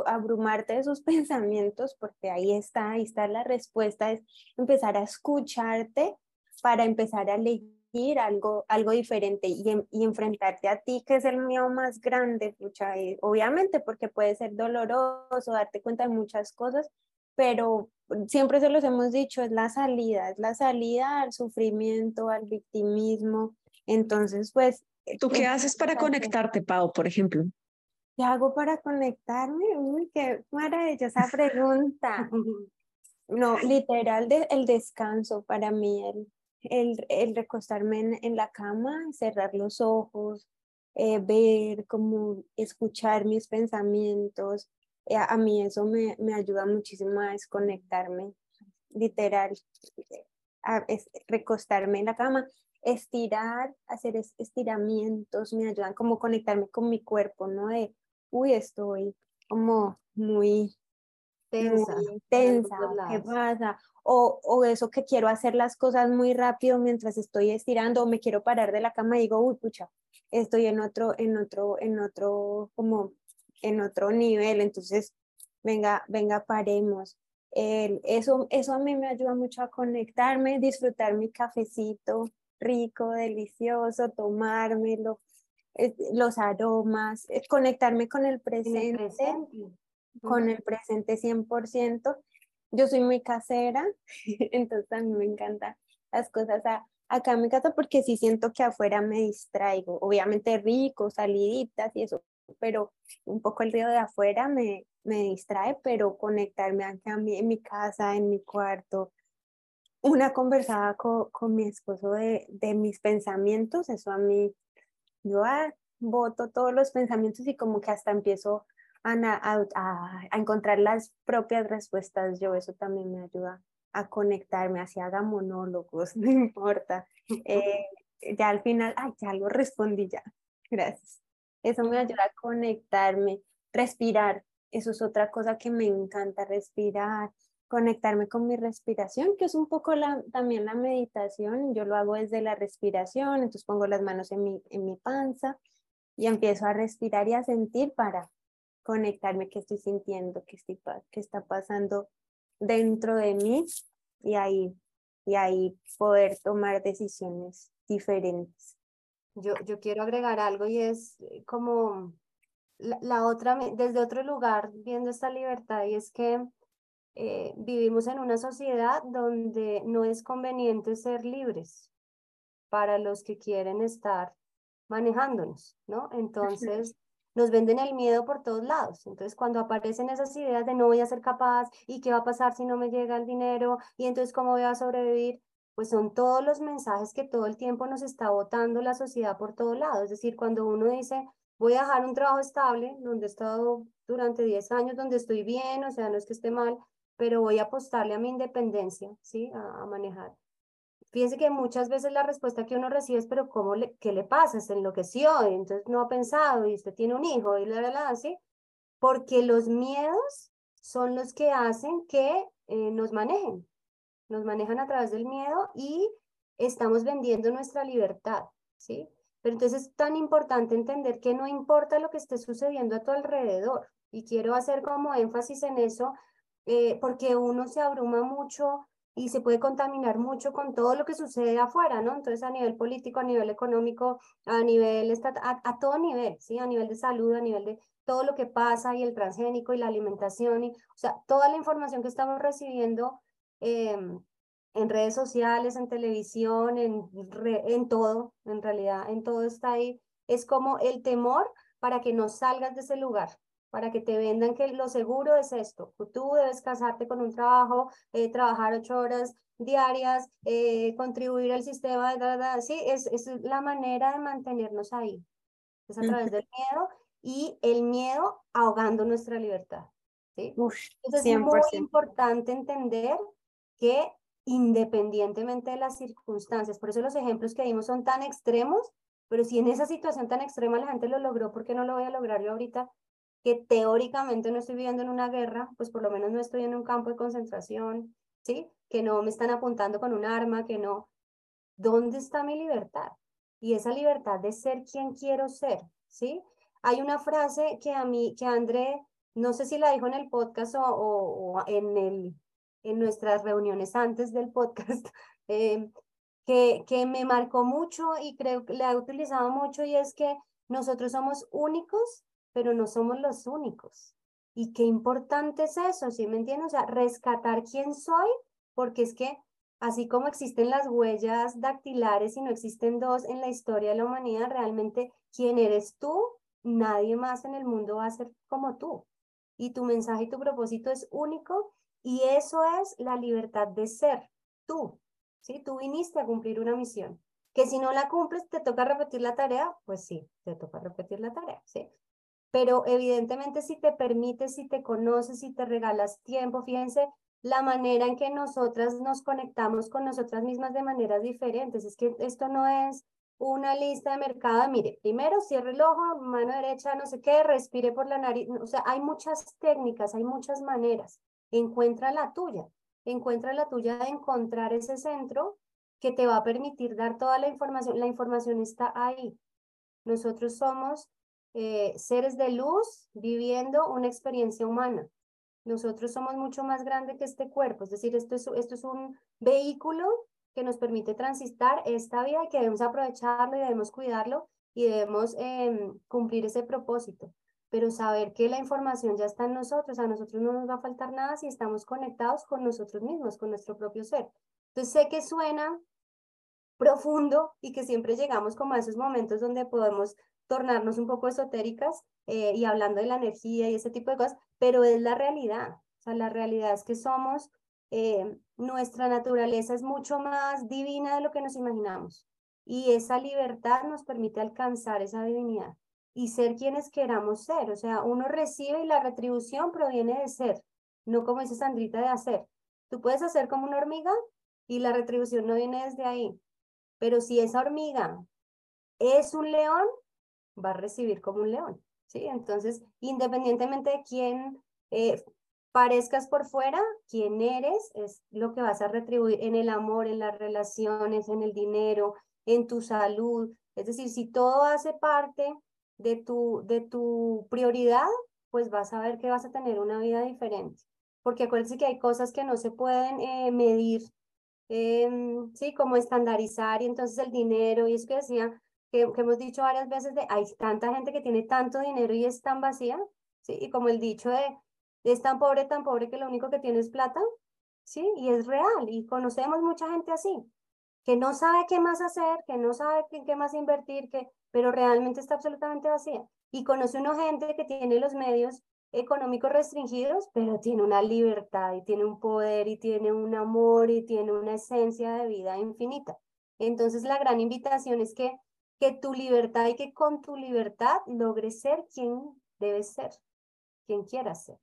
abrumarte de sus (laughs) pensamientos, porque ahí está, ahí está la respuesta, es empezar a escucharte para empezar a elegir algo, algo diferente y, y enfrentarte a ti, que es el mío más grande, pucha, obviamente porque puede ser doloroso, darte cuenta de muchas cosas, pero siempre se los hemos dicho, es la salida, es la salida al sufrimiento, al victimismo. Entonces, pues... ¿Tú qué haces para conectarte, Pau, por ejemplo? ¿Qué hago para conectarme? Uy, qué maravillosa pregunta. (laughs) No, literal, de, el descanso para mí, el, el, el recostarme en, la cama, cerrar los ojos, eh, ver, como escuchar mis pensamientos, eh, a mí eso me, me ayuda muchísimo a desconectarme, literal, a recostarme en la cama, estirar, hacer estiramientos, me ayudan como conectarme con mi cuerpo, ¿no? De, uy, estoy como muy tensa, tensa ¿qué pasa? O, o eso que quiero hacer las cosas muy rápido mientras estoy estirando o me quiero parar de la cama y digo, uy, pucha, estoy en otro, en otro, en otro como en otro nivel, entonces, venga, venga, paremos. eso, eso a mí me ayuda mucho a conectarme, disfrutar mi cafecito rico, delicioso, tomármelo, los aromas, conectarme con el presente, con el presente 100%. Yo soy muy casera, (laughs) entonces a mí me encantan las cosas acá en mi casa porque sí siento que afuera me distraigo. Obviamente rico, saliditas y eso, pero un poco el río de afuera me, me distrae, pero conectarme a mí, en mi casa, en mi cuarto, una conversada con, con mi esposo de, de, mis pensamientos, eso a mí, yo ah, voto todos los pensamientos y como que hasta empiezo a, a, a, encontrar las propias respuestas yo, eso también me ayuda a conectarme, así haga monólogos, (laughs) no importa. (laughs) Eh, ya al final, ay, ya lo respondí ya. Gracias. Eso me ayuda a conectarme, respirar. Eso es otra cosa que me encanta, respirar, conectarme con mi respiración, que es un poco la, también la meditación. Yo lo hago desde la respiración, entonces pongo las manos en mi, en mi panza y empiezo a respirar y a sentir para conectarme qué estoy sintiendo, qué, estoy, está pasando dentro de mí y ahí, y ahí poder tomar decisiones diferentes. Yo, yo quiero agregar algo y es eh, como la, otra, desde otro lugar, viendo esta libertad, y es que eh, vivimos en una sociedad donde no es conveniente ser libres para los que quieren estar manejándonos, ¿no? Entonces, nos venden el miedo por todos lados. Entonces, cuando aparecen esas ideas de no voy a ser capaz y qué va a pasar si no me llega el dinero y entonces cómo voy a sobrevivir, pues son todos los mensajes que todo el tiempo nos está botando la sociedad por todo lado. Es decir, cuando uno dice, voy a dejar un trabajo estable, donde he estado durante 10 años, donde estoy bien, o sea, no es que esté mal, pero voy a apostarle a mi independencia, ¿sí? A, manejar. Fíjense que muchas veces la respuesta que uno recibe es, pero ¿cómo le, qué le pasa? Se enloqueció, y entonces no ha pensado, y usted tiene un hijo, y la verdad, ¿sí? Porque los miedos son los que hacen que eh, nos manejen, nos manejan a través del miedo y estamos vendiendo nuestra libertad, ¿sí? Pero entonces es tan importante entender que no importa lo que esté sucediendo a tu alrededor. Y quiero hacer como énfasis en eso, eh, porque uno se abruma mucho y se puede contaminar mucho con todo lo que sucede afuera, ¿no? Entonces a nivel político, a nivel económico, a nivel, a, a todo nivel, ¿sí? A nivel de salud, a nivel de todo lo que pasa y el transgénico y la alimentación, y, o sea, toda la información que estamos recibiendo em, en redes sociales, en televisión, en, en todo, en realidad, en todo está ahí, es como el temor para que no salgas de ese lugar, para que te vendan que lo seguro es esto, tú debes casarte con un trabajo, eh, trabajar ocho horas diarias, eh, contribuir al sistema, sí, es, es la manera de mantenernos ahí, es a través del miedo y el miedo ahogando nuestra libertad. ¿sí? Entonces es muy importante entender que independientemente de las circunstancias, por eso los ejemplos que dimos son tan extremos, pero si en esa situación tan extrema la gente lo logró, ¿por qué no lo voy a lograr yo ahorita? Que teóricamente no estoy viviendo en una guerra, pues por lo menos no estoy en un campo de concentración, ¿sí? Que no me están apuntando con un arma, que no. ¿Dónde está mi libertad? Y esa libertad de ser quien quiero ser, ¿sí? Hay una frase que a mí, que André, no sé si la dijo en el podcast o, en, el, en nuestras reuniones antes del podcast, (laughs) eh, que, que me marcó mucho y creo que la he utilizado mucho y es que nosotros somos únicos, pero no somos los únicos. Y qué importante es eso, ¿sí me entiendes? O sea, rescatar quién soy, porque es que así como existen las huellas dactilares y no existen dos en la historia de la humanidad, realmente quién eres tú nadie más en el mundo va a ser como tú. Y tu mensaje y tu propósito es único y eso es la libertad de ser tú. ¿sí? Tú viniste a cumplir una misión. Que si no la cumples, te toca repetir la tarea, pues sí, te toca repetir la tarea, ¿sí? Pero evidentemente si te permites, si te conoces, si te regalas tiempo, fíjense la manera en que nosotras nos conectamos con nosotras mismas de maneras diferentes. Es que esto no es una lista de mercado, mire, primero cierre el ojo, mano derecha, no sé qué, respire por la nariz, o sea, hay muchas técnicas, hay muchas maneras, encuentra la tuya, encuentra la tuya de encontrar ese centro que te va a permitir dar toda la información, la información está ahí. Nosotros somos eh, seres de luz viviendo una experiencia humana. Nosotros somos mucho más grande que este cuerpo, es decir, esto es, esto es un vehículo que nos permite transitar esta vida y que debemos aprovecharlo y debemos cuidarlo y debemos em, cumplir ese propósito. Pero saber que la información ya está en nosotros, a nosotros no nos va a faltar nada si estamos conectados con nosotros mismos, con nuestro propio ser. Entonces sé que suena profundo y que siempre llegamos como a esos momentos donde podemos tornarnos un poco esotéricas eh, y hablando de la energía y ese tipo de cosas, pero es la realidad. O sea, la realidad es que somos eh, nuestra naturaleza es mucho más divina de lo que nos imaginamos. Y esa libertad nos permite alcanzar esa divinidad y ser quienes queramos ser. O sea, uno recibe y la retribución proviene de ser, no como dice Sandrita de hacer. Tú puedes hacer como una hormiga y la retribución no viene desde ahí. Pero si esa hormiga es un león, va a recibir como un león. ¿sí? Entonces, independientemente de quién eh, parezcas por fuera, quién eres es lo que vas a retribuir en el amor, en las relaciones, en el dinero, en tu salud. Es decir, si todo hace parte de tu, de tu prioridad, pues vas a ver que vas a tener una vida diferente. Porque acuérdense que hay cosas que no se pueden eh, medir, em, sí, como estandarizar y entonces el dinero, y es que decía, que, hemos dicho varias veces de hay tanta gente que tiene tanto dinero y es tan vacía, sí, y como el dicho de es tan pobre, tan pobre que lo único que tiene es plata, ¿sí? Y es real, y conocemos mucha gente así, que no sabe qué más hacer, que no sabe qué, qué más invertir, que, pero realmente está absolutamente vacía. Y conoce una gente que tiene los medios económicos restringidos, pero tiene una libertad y tiene un poder y tiene un amor y tiene una esencia de vida infinita. Entonces la gran invitación es que, que tu libertad y que con tu libertad logres ser quien debes ser, quien quieras ser.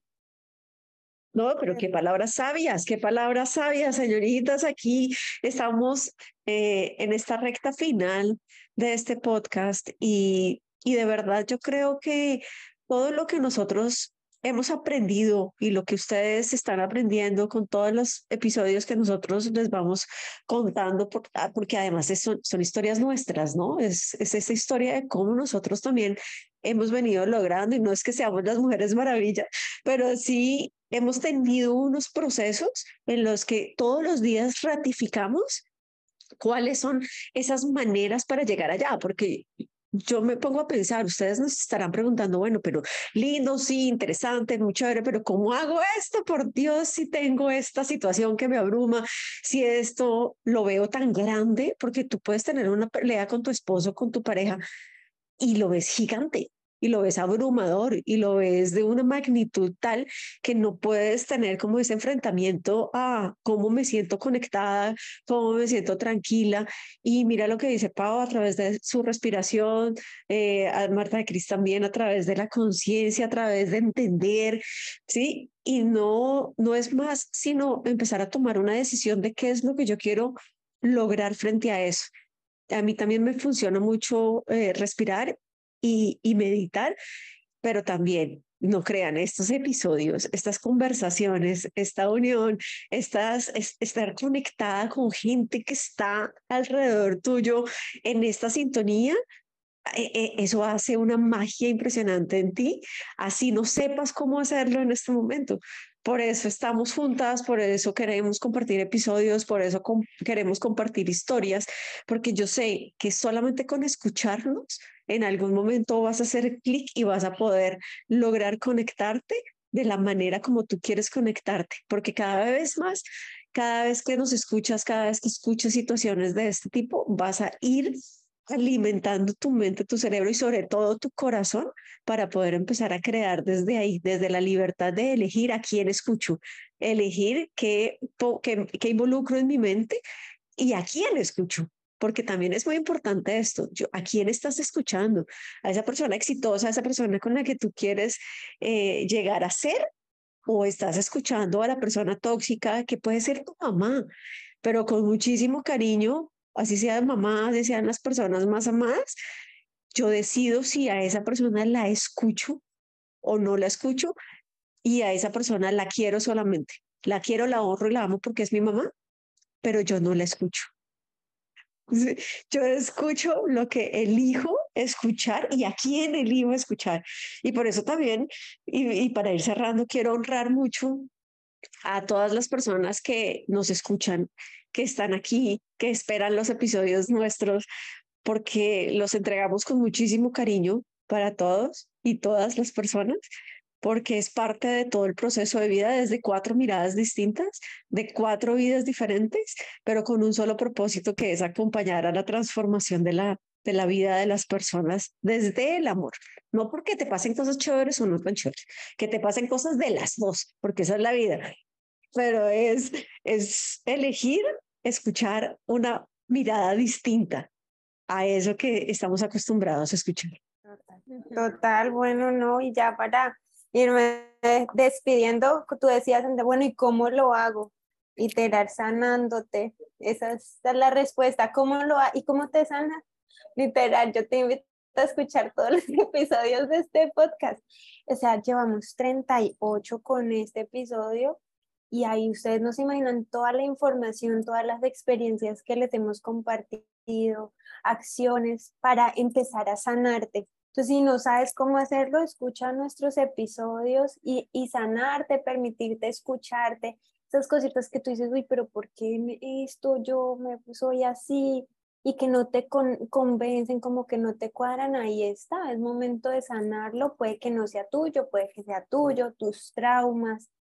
No, pero qué palabras sabias, qué palabras sabias, señoritas. Aquí estamos eh, en esta recta final de este podcast y, y de verdad yo creo que todo lo que nosotros hemos aprendido y lo que ustedes están aprendiendo con todos los episodios que nosotros les vamos contando, ah, porque además son, son historias nuestras, ¿no? Es, es esa historia de cómo nosotros también hemos venido logrando, y no es que seamos las mujeres maravilla, pero sí hemos tenido unos procesos en los que todos los días ratificamos cuáles son esas maneras para llegar allá, porque yo me pongo a pensar, ustedes nos estarán preguntando, bueno, pero lindo, sí, interesante, muy chévere, pero ¿cómo hago esto? Por Dios, si tengo esta situación que me abruma, si esto lo veo tan grande, porque tú puedes tener una pelea con tu esposo, con tu pareja, y lo ves gigante y lo ves abrumador y lo ves de una magnitud tal que no puedes tener como ese enfrentamiento a cómo me siento conectada, cómo me siento tranquila. Y mira lo que dice Pau a través de su respiración, eh, a Marta de Cris también a través de la conciencia, a través de entender, ¿sí? Y no, no es más sino empezar a tomar una decisión de qué es lo que yo quiero lograr frente a eso. A mí también me funciona mucho eh, respirar y, meditar, pero también no crean estos episodios, estas conversaciones, esta unión, estas, estar conectada con gente que está alrededor tuyo en esta sintonía, e, e, eso hace una magia impresionante en ti, así no sepas cómo hacerlo en este momento. Por eso estamos juntas, por eso queremos compartir episodios, por eso queremos compartir historias, porque yo sé que solamente con escucharnos en algún momento vas a hacer clic y vas a poder lograr conectarte de la manera como tú quieres conectarte, porque cada vez más, cada vez que nos escuchas, cada vez que escuchas situaciones de este tipo, vas a ir alimentando tu mente, tu cerebro y sobre todo tu corazón para poder empezar a crear desde ahí, desde la libertad de elegir a quién escucho, elegir qué, involucro en mi mente y a quién escucho porque también es muy importante esto. Yo, ¿A quién estás escuchando? ¿A esa persona exitosa, a esa persona con la que tú quieres eh, llegar a ser? ¿O estás escuchando a la persona tóxica que puede ser tu mamá, pero con muchísimo cariño, así sea mamá, así sean las personas más amadas? Yo decido si a esa persona la escucho o no la escucho y a esa persona la quiero solamente. La quiero, la honro y la amo porque es mi mamá, pero yo no la escucho yo escucho lo que elijo escuchar y a quién elijo escuchar. Y por eso también, y, para ir cerrando, quiero honrar mucho a todas las personas que nos escuchan, que están aquí, que esperan los episodios nuestros, porque los entregamos con muchísimo cariño para todos y todas las personas porque es parte de todo el proceso de vida desde cuatro miradas distintas, de cuatro vidas diferentes, pero con un solo propósito que es acompañar a la transformación de la, de la vida de las personas desde el amor. No porque te pasen cosas chéveres o no tan chéveres, que te pasen cosas de las dos, porque esa es la vida, pero es, es elegir escuchar una mirada distinta a eso que estamos acostumbrados a escuchar. Total, bueno, no, y ya para irme despidiendo, tú decías, bueno, ¿y cómo lo hago? Literal, sanándote. Esa es la respuesta. ¿Cómo lo ¿Y cómo te sanas? Literal, yo te invito a escuchar todos los (laughs) episodios de este podcast. O sea, llevamos 38 con este episodio y ahí ustedes no se imaginan toda la información, todas las experiencias que les hemos compartido, acciones para empezar a sanarte. Entonces, si no sabes cómo hacerlo, escucha nuestros episodios y, y sanarte, permitirte escucharte, esas cositas que tú dices, uy, pero ¿por qué esto yo me soy así? Y que no te convencen, como que no te cuadran, ahí está, es momento de sanarlo, puede que no sea tuyo, puede que sea tuyo, tus traumas,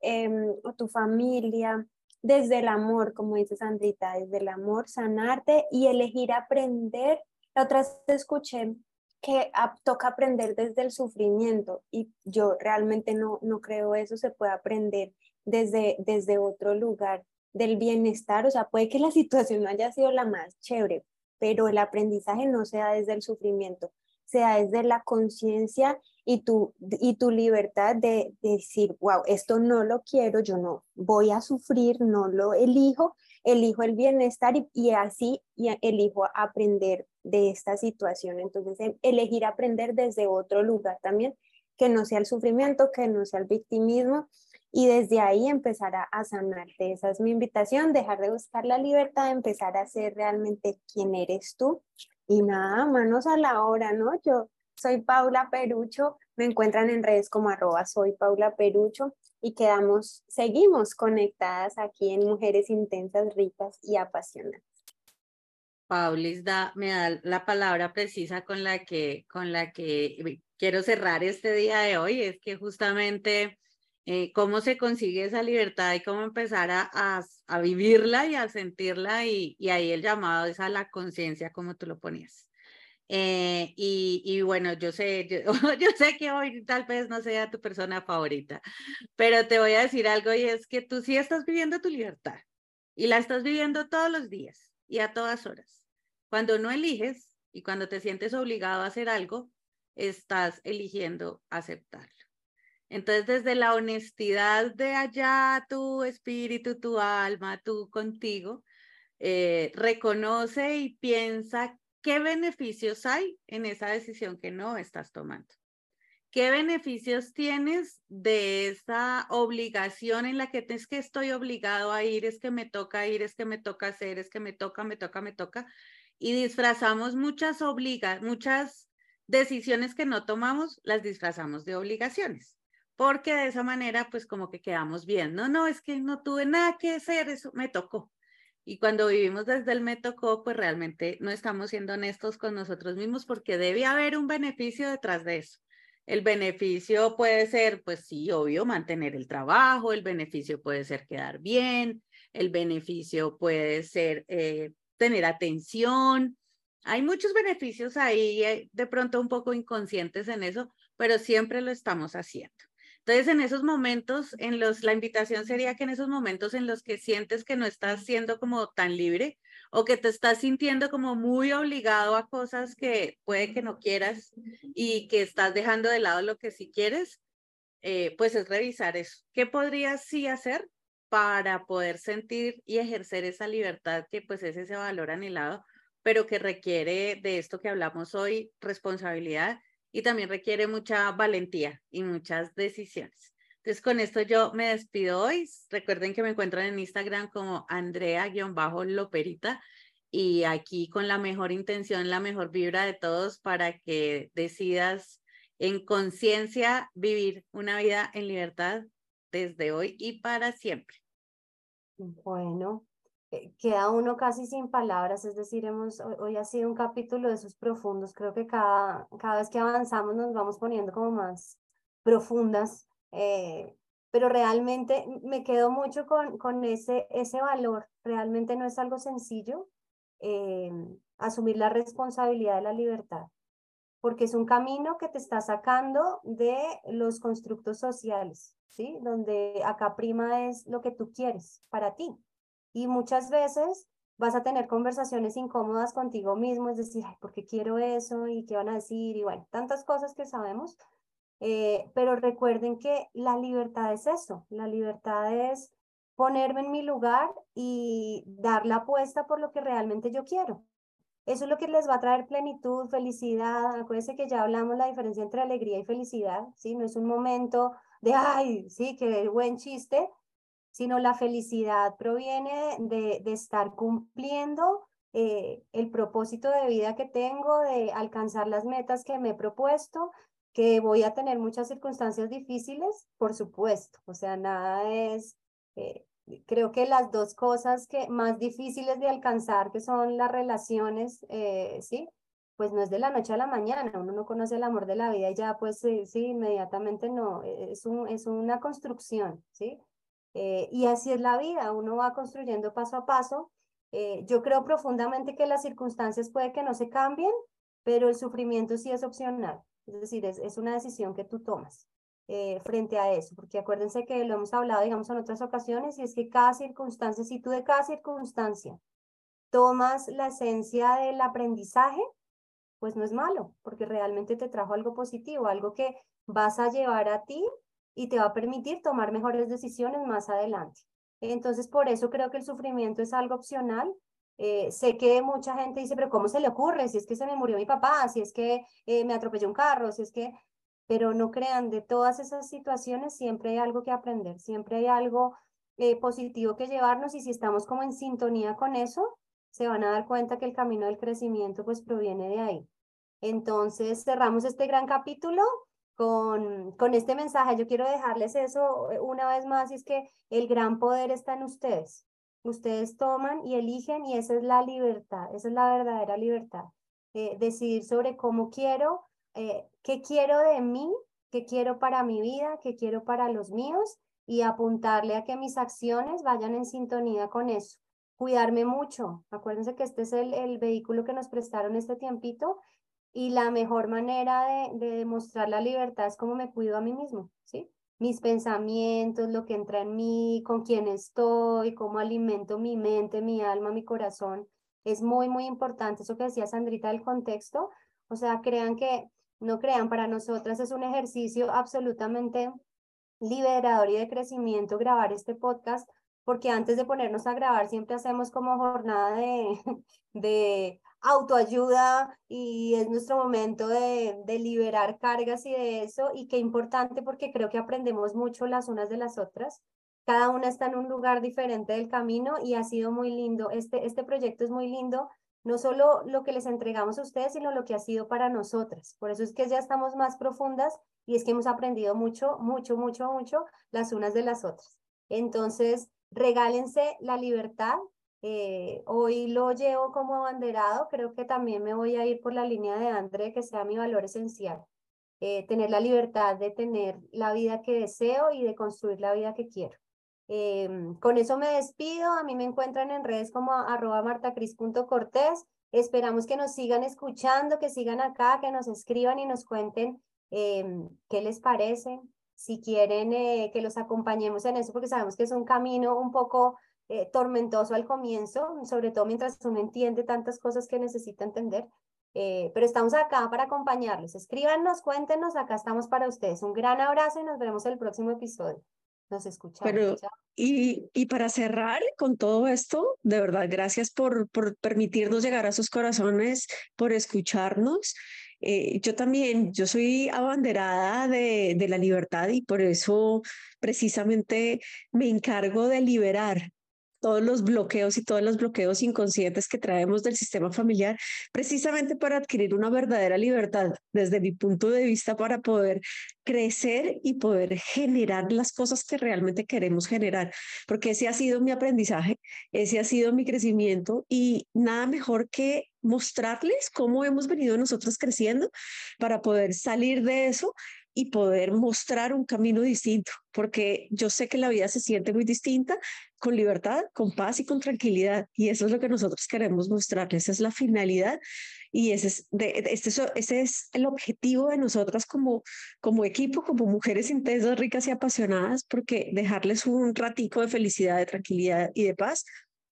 em, o tu familia, desde el amor, como dice Sandrita, desde el amor, sanarte y elegir aprender. La otra vez escuché que toca aprender desde el sufrimiento y yo realmente no, no creo eso se puede aprender desde, desde otro lugar del bienestar, o sea, puede que la (laughs) situación no haya sido la más chévere, pero el aprendizaje no sea desde el sufrimiento, sea desde la conciencia y tu, y tu libertad de, de, decir, wow, esto no lo quiero, yo no voy a sufrir, no lo elijo, elijo el bienestar y, así y elijo aprender de esta situación. Entonces, em, elegir aprender desde otro lugar también que no sea el sufrimiento, que no sea el victimismo y desde ahí empezar a, sanarte. Esa es mi invitación, dejar de buscar la libertad, empezar a ser realmente quién eres tú. Y nada, manos a la obra, ¿no? Yo soy Paula Perucho, me encuentran en redes como arroba soy y quedamos, seguimos conectadas aquí en Mujeres Intensas, Ricas y Apasionadas. Paulis da, me da la palabra precisa con la que, con la que quiero cerrar este día de hoy, es que justamente eh, cómo se consigue esa libertad y cómo empezar a, a, vivirla y a sentirla y, ahí el llamado es a la conciencia, como tú lo ponías. Eh, y, y, bueno, yo sé, yo, (laughs) yo, sé que hoy tal vez no sea tu persona favorita, pero te voy a decir algo y es que tú sí estás viviendo tu libertad y la estás viviendo todos los días y a todas horas. Cuando no eliges y cuando te sientes obligado a hacer algo, estás eligiendo aceptarlo. Entonces, desde la honestidad de allá, tu espíritu, tu alma, tú contigo, eh, reconoce y piensa qué beneficios hay en esa decisión que no estás tomando. ¿Qué beneficios tienes de esa obligación en la que es que estoy obligado a ir, es que me toca ir, es que me toca hacer, es que me toca, me toca, me toca? y disfrazamos muchas obligas, muchas decisiones que no tomamos, las disfrazamos de obligaciones, porque de esa manera pues como que quedamos bien, no, no, es que no tuve nada que hacer, eso me tocó. Y cuando vivimos desde el me tocó, pues realmente no estamos siendo honestos con nosotros mismos porque debe haber un beneficio detrás de eso. El beneficio puede ser, pues sí, obvio, mantener el trabajo, el beneficio puede ser quedar bien, el beneficio puede ser eh, tener atención. Hay muchos beneficios ahí, eh, de pronto un poco inconscientes en eso, pero siempre lo estamos haciendo. Entonces, en esos momentos, en los, la invitación sería que en esos momentos en los que sientes que no estás siendo como tan libre o que te estás sintiendo como muy obligado a cosas que puede que no quieras y que estás dejando de lado lo que sí quieres, eh, pues es revisar eso. ¿Qué podrías sí hacer para poder sentir y ejercer esa libertad que pues es ese valor anhelado, pero que requiere de esto que hablamos hoy, responsabilidad y también requiere mucha valentía y muchas decisiones. Entonces con esto yo me despido hoy. Recuerden que me encuentran en Instagram como Andrea-Loperita y aquí con la mejor intención, la mejor vibra de todos para que decidas en conciencia vivir una vida en libertad desde hoy y para siempre. Bueno, eh, queda uno casi sin palabras, es decir, hemos, hoy, ha sido un capítulo de esos profundos, creo que cada, cada vez que avanzamos nos vamos poniendo como más profundas, eh, pero realmente me quedo mucho con, con ese, ese valor, realmente no es algo sencillo eh, asumir la responsabilidad de la libertad porque es un camino que te está sacando de los constructos sociales, ¿sí? Donde acá prima es lo que tú quieres para ti. Y muchas veces vas a tener conversaciones incómodas contigo mismo, es decir, Ay, ¿por qué quiero eso? ¿Y qué van a decir? Y bueno, tantas cosas que sabemos. Eh, pero recuerden que la libertad es eso, la libertad es ponerme en mi lugar y dar la apuesta por lo que realmente yo quiero. Eso es lo que les va a traer plenitud, felicidad. Acuérdense que ya hablamos la diferencia entre alegría y felicidad, ¿sí? No es un momento de, ay, sí, qué buen chiste, sino la felicidad proviene de, estar cumpliendo eh, el propósito de vida que tengo, de alcanzar las metas que me he propuesto, que voy a tener muchas circunstancias difíciles, por supuesto. O sea, nada es... Eh, creo que las dos cosas que más difíciles de alcanzar, que son las relaciones, eh, ¿sí? Pues no es de la noche a la mañana, uno no conoce el amor de la vida y ya pues sí, inmediatamente no, e, es, un, es una construcción, ¿sí? Eh, y así es la vida, uno va construyendo paso a paso. Yo creo profundamente que las circunstancias puede que no se cambien, pero el sufrimiento sí es opcional, es decir, es, una decisión que tú tomas. Eh, frente a eso, porque acuérdense que lo hemos hablado, digamos, en otras ocasiones, y es que cada circunstancia, si tú de cada circunstancia tomas la esencia del aprendizaje, pues no es malo, porque realmente te trajo algo positivo, algo que vas a llevar a ti y te va a permitir tomar mejores decisiones más adelante. Entonces, por eso creo que el sufrimiento es algo opcional. Eh, sé que mucha gente dice, pero ¿cómo se le ocurre? Si es que se me murió mi papá, si es que eh, me atropelló un carro, si es que pero no crean, de todas esas situaciones siempre hay algo que aprender, siempre hay algo eh, positivo que llevarnos y si estamos como en sintonía con eso, se van a dar cuenta que el camino del crecimiento pues proviene de ahí. Entonces cerramos este gran capítulo con, con este mensaje. Yo quiero dejarles eso una vez más, es que el gran poder está en ustedes. Ustedes toman y eligen y esa es la libertad, esa es la verdadera libertad. Eh, decidir sobre cómo quiero, eh, qué quiero de mí, qué quiero para mi vida, qué quiero para los míos y apuntarle a que mis acciones vayan en sintonía con eso. Cuidarme mucho. Acuérdense que este es el, el vehículo que nos prestaron este tiempito y la mejor manera de, de demostrar la libertad es cómo me cuido a mí mismo, ¿sí? Mis pensamientos, lo que entra en mí, con quién estoy, cómo alimento mi mente, mi alma, mi corazón. Es muy, muy importante eso que decía Sandrita del contexto. O sea, crean que, no crean, para nosotras es un ejercicio absolutamente liberador y de crecimiento grabar este podcast, porque antes de ponernos a grabar siempre hacemos como jornada de, (laughs) de autoayuda y es nuestro momento de, de, liberar cargas y de eso. Y qué importante porque creo que aprendemos mucho las unas de las otras. Cada una está en un lugar diferente del camino y ha sido muy lindo. Este, este proyecto es muy lindo, no solo lo que les entregamos a ustedes, sino lo que ha sido para nosotras. Por eso es que ya estamos más profundas y es que hemos aprendido mucho, mucho, mucho, mucho las unas de las otras. Entonces, regálense la libertad, eh, hoy lo llevo como abanderado, creo que también me voy a ir por la línea de André, que sea mi valor esencial. Eh, tener la libertad de tener la vida que deseo y de construir la vida que quiero. Em, con eso me despido. A mí me encuentran en redes como arroba martacris.cortés. Esperamos que nos sigan escuchando, que sigan acá, que nos escriban y nos cuenten qué les parece, si quieren eh, que los acompañemos en eso, porque sabemos que es un camino un poco eh, tormentoso al comienzo, sobre todo mientras uno entiende tantas cosas que necesita entender. Eh, pero estamos acá para acompañarlos. Escríbanos, cuéntenos, acá estamos para ustedes. Un gran abrazo y nos vemos el próximo episodio. Nos escuchamos. Pero, y, y para cerrar con todo esto, de verdad, gracias por, por permitirnos llegar a sus corazones, por escucharnos. Eh, yo también, yo soy abanderada de, de la libertad y por eso precisamente me encargo de liberar todos los bloqueos y todos los bloqueos inconscientes que traemos del sistema familiar, precisamente para adquirir una verdadera libertad, desde mi punto de vista, para poder crecer y poder generar las cosas que realmente queremos generar, porque ese ha sido mi aprendizaje, ese ha sido mi crecimiento y nada mejor que mostrarles cómo hemos venido nosotros creciendo para poder salir de eso y poder mostrar un camino distinto, porque yo sé que la vida se siente muy distinta con libertad, con paz y con tranquilidad, y eso es lo que nosotros queremos mostrarles, esa es la finalidad y ese es, de, este, ese es el objetivo de nosotras como, como equipo, como mujeres intensas, ricas y apasionadas, porque dejarles un ratico de felicidad, de tranquilidad y de paz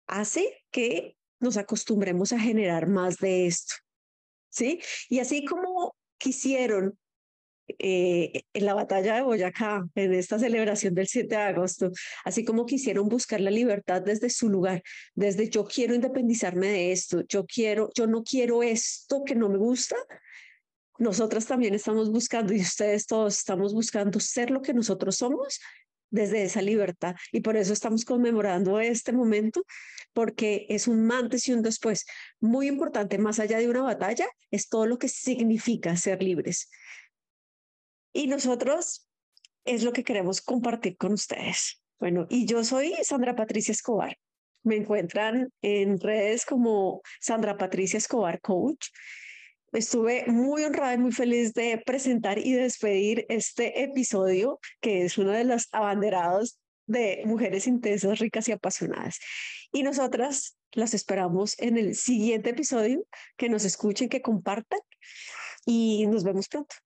hace que nos acostumbremos a generar más de esto. ¿Sí? Y así como quisieron eh, en la batalla de Boyacá, en esta celebración del 7 de agosto, así como quisieron buscar la libertad desde su lugar, desde yo quiero independizarme de esto, yo quiero, yo no quiero esto que no me gusta, nosotras también estamos buscando y ustedes todos estamos buscando ser lo que nosotros somos desde esa libertad. Y por eso estamos conmemorando este momento, porque es un antes y un después. Muy importante, más allá de una batalla, es todo lo que significa ser libres. Y nosotros es lo que queremos compartir con ustedes. Bueno, y yo soy Sandra Patricia Escobar. Me encuentran en redes como Sandra Patricia Escobar Coach. Estuve muy honrada y muy feliz de presentar y despedir este episodio, que es uno de los abanderados de mujeres intensas, ricas y apasionadas. Y nosotras las esperamos en el siguiente episodio, que nos escuchen, que compartan y nos vemos pronto.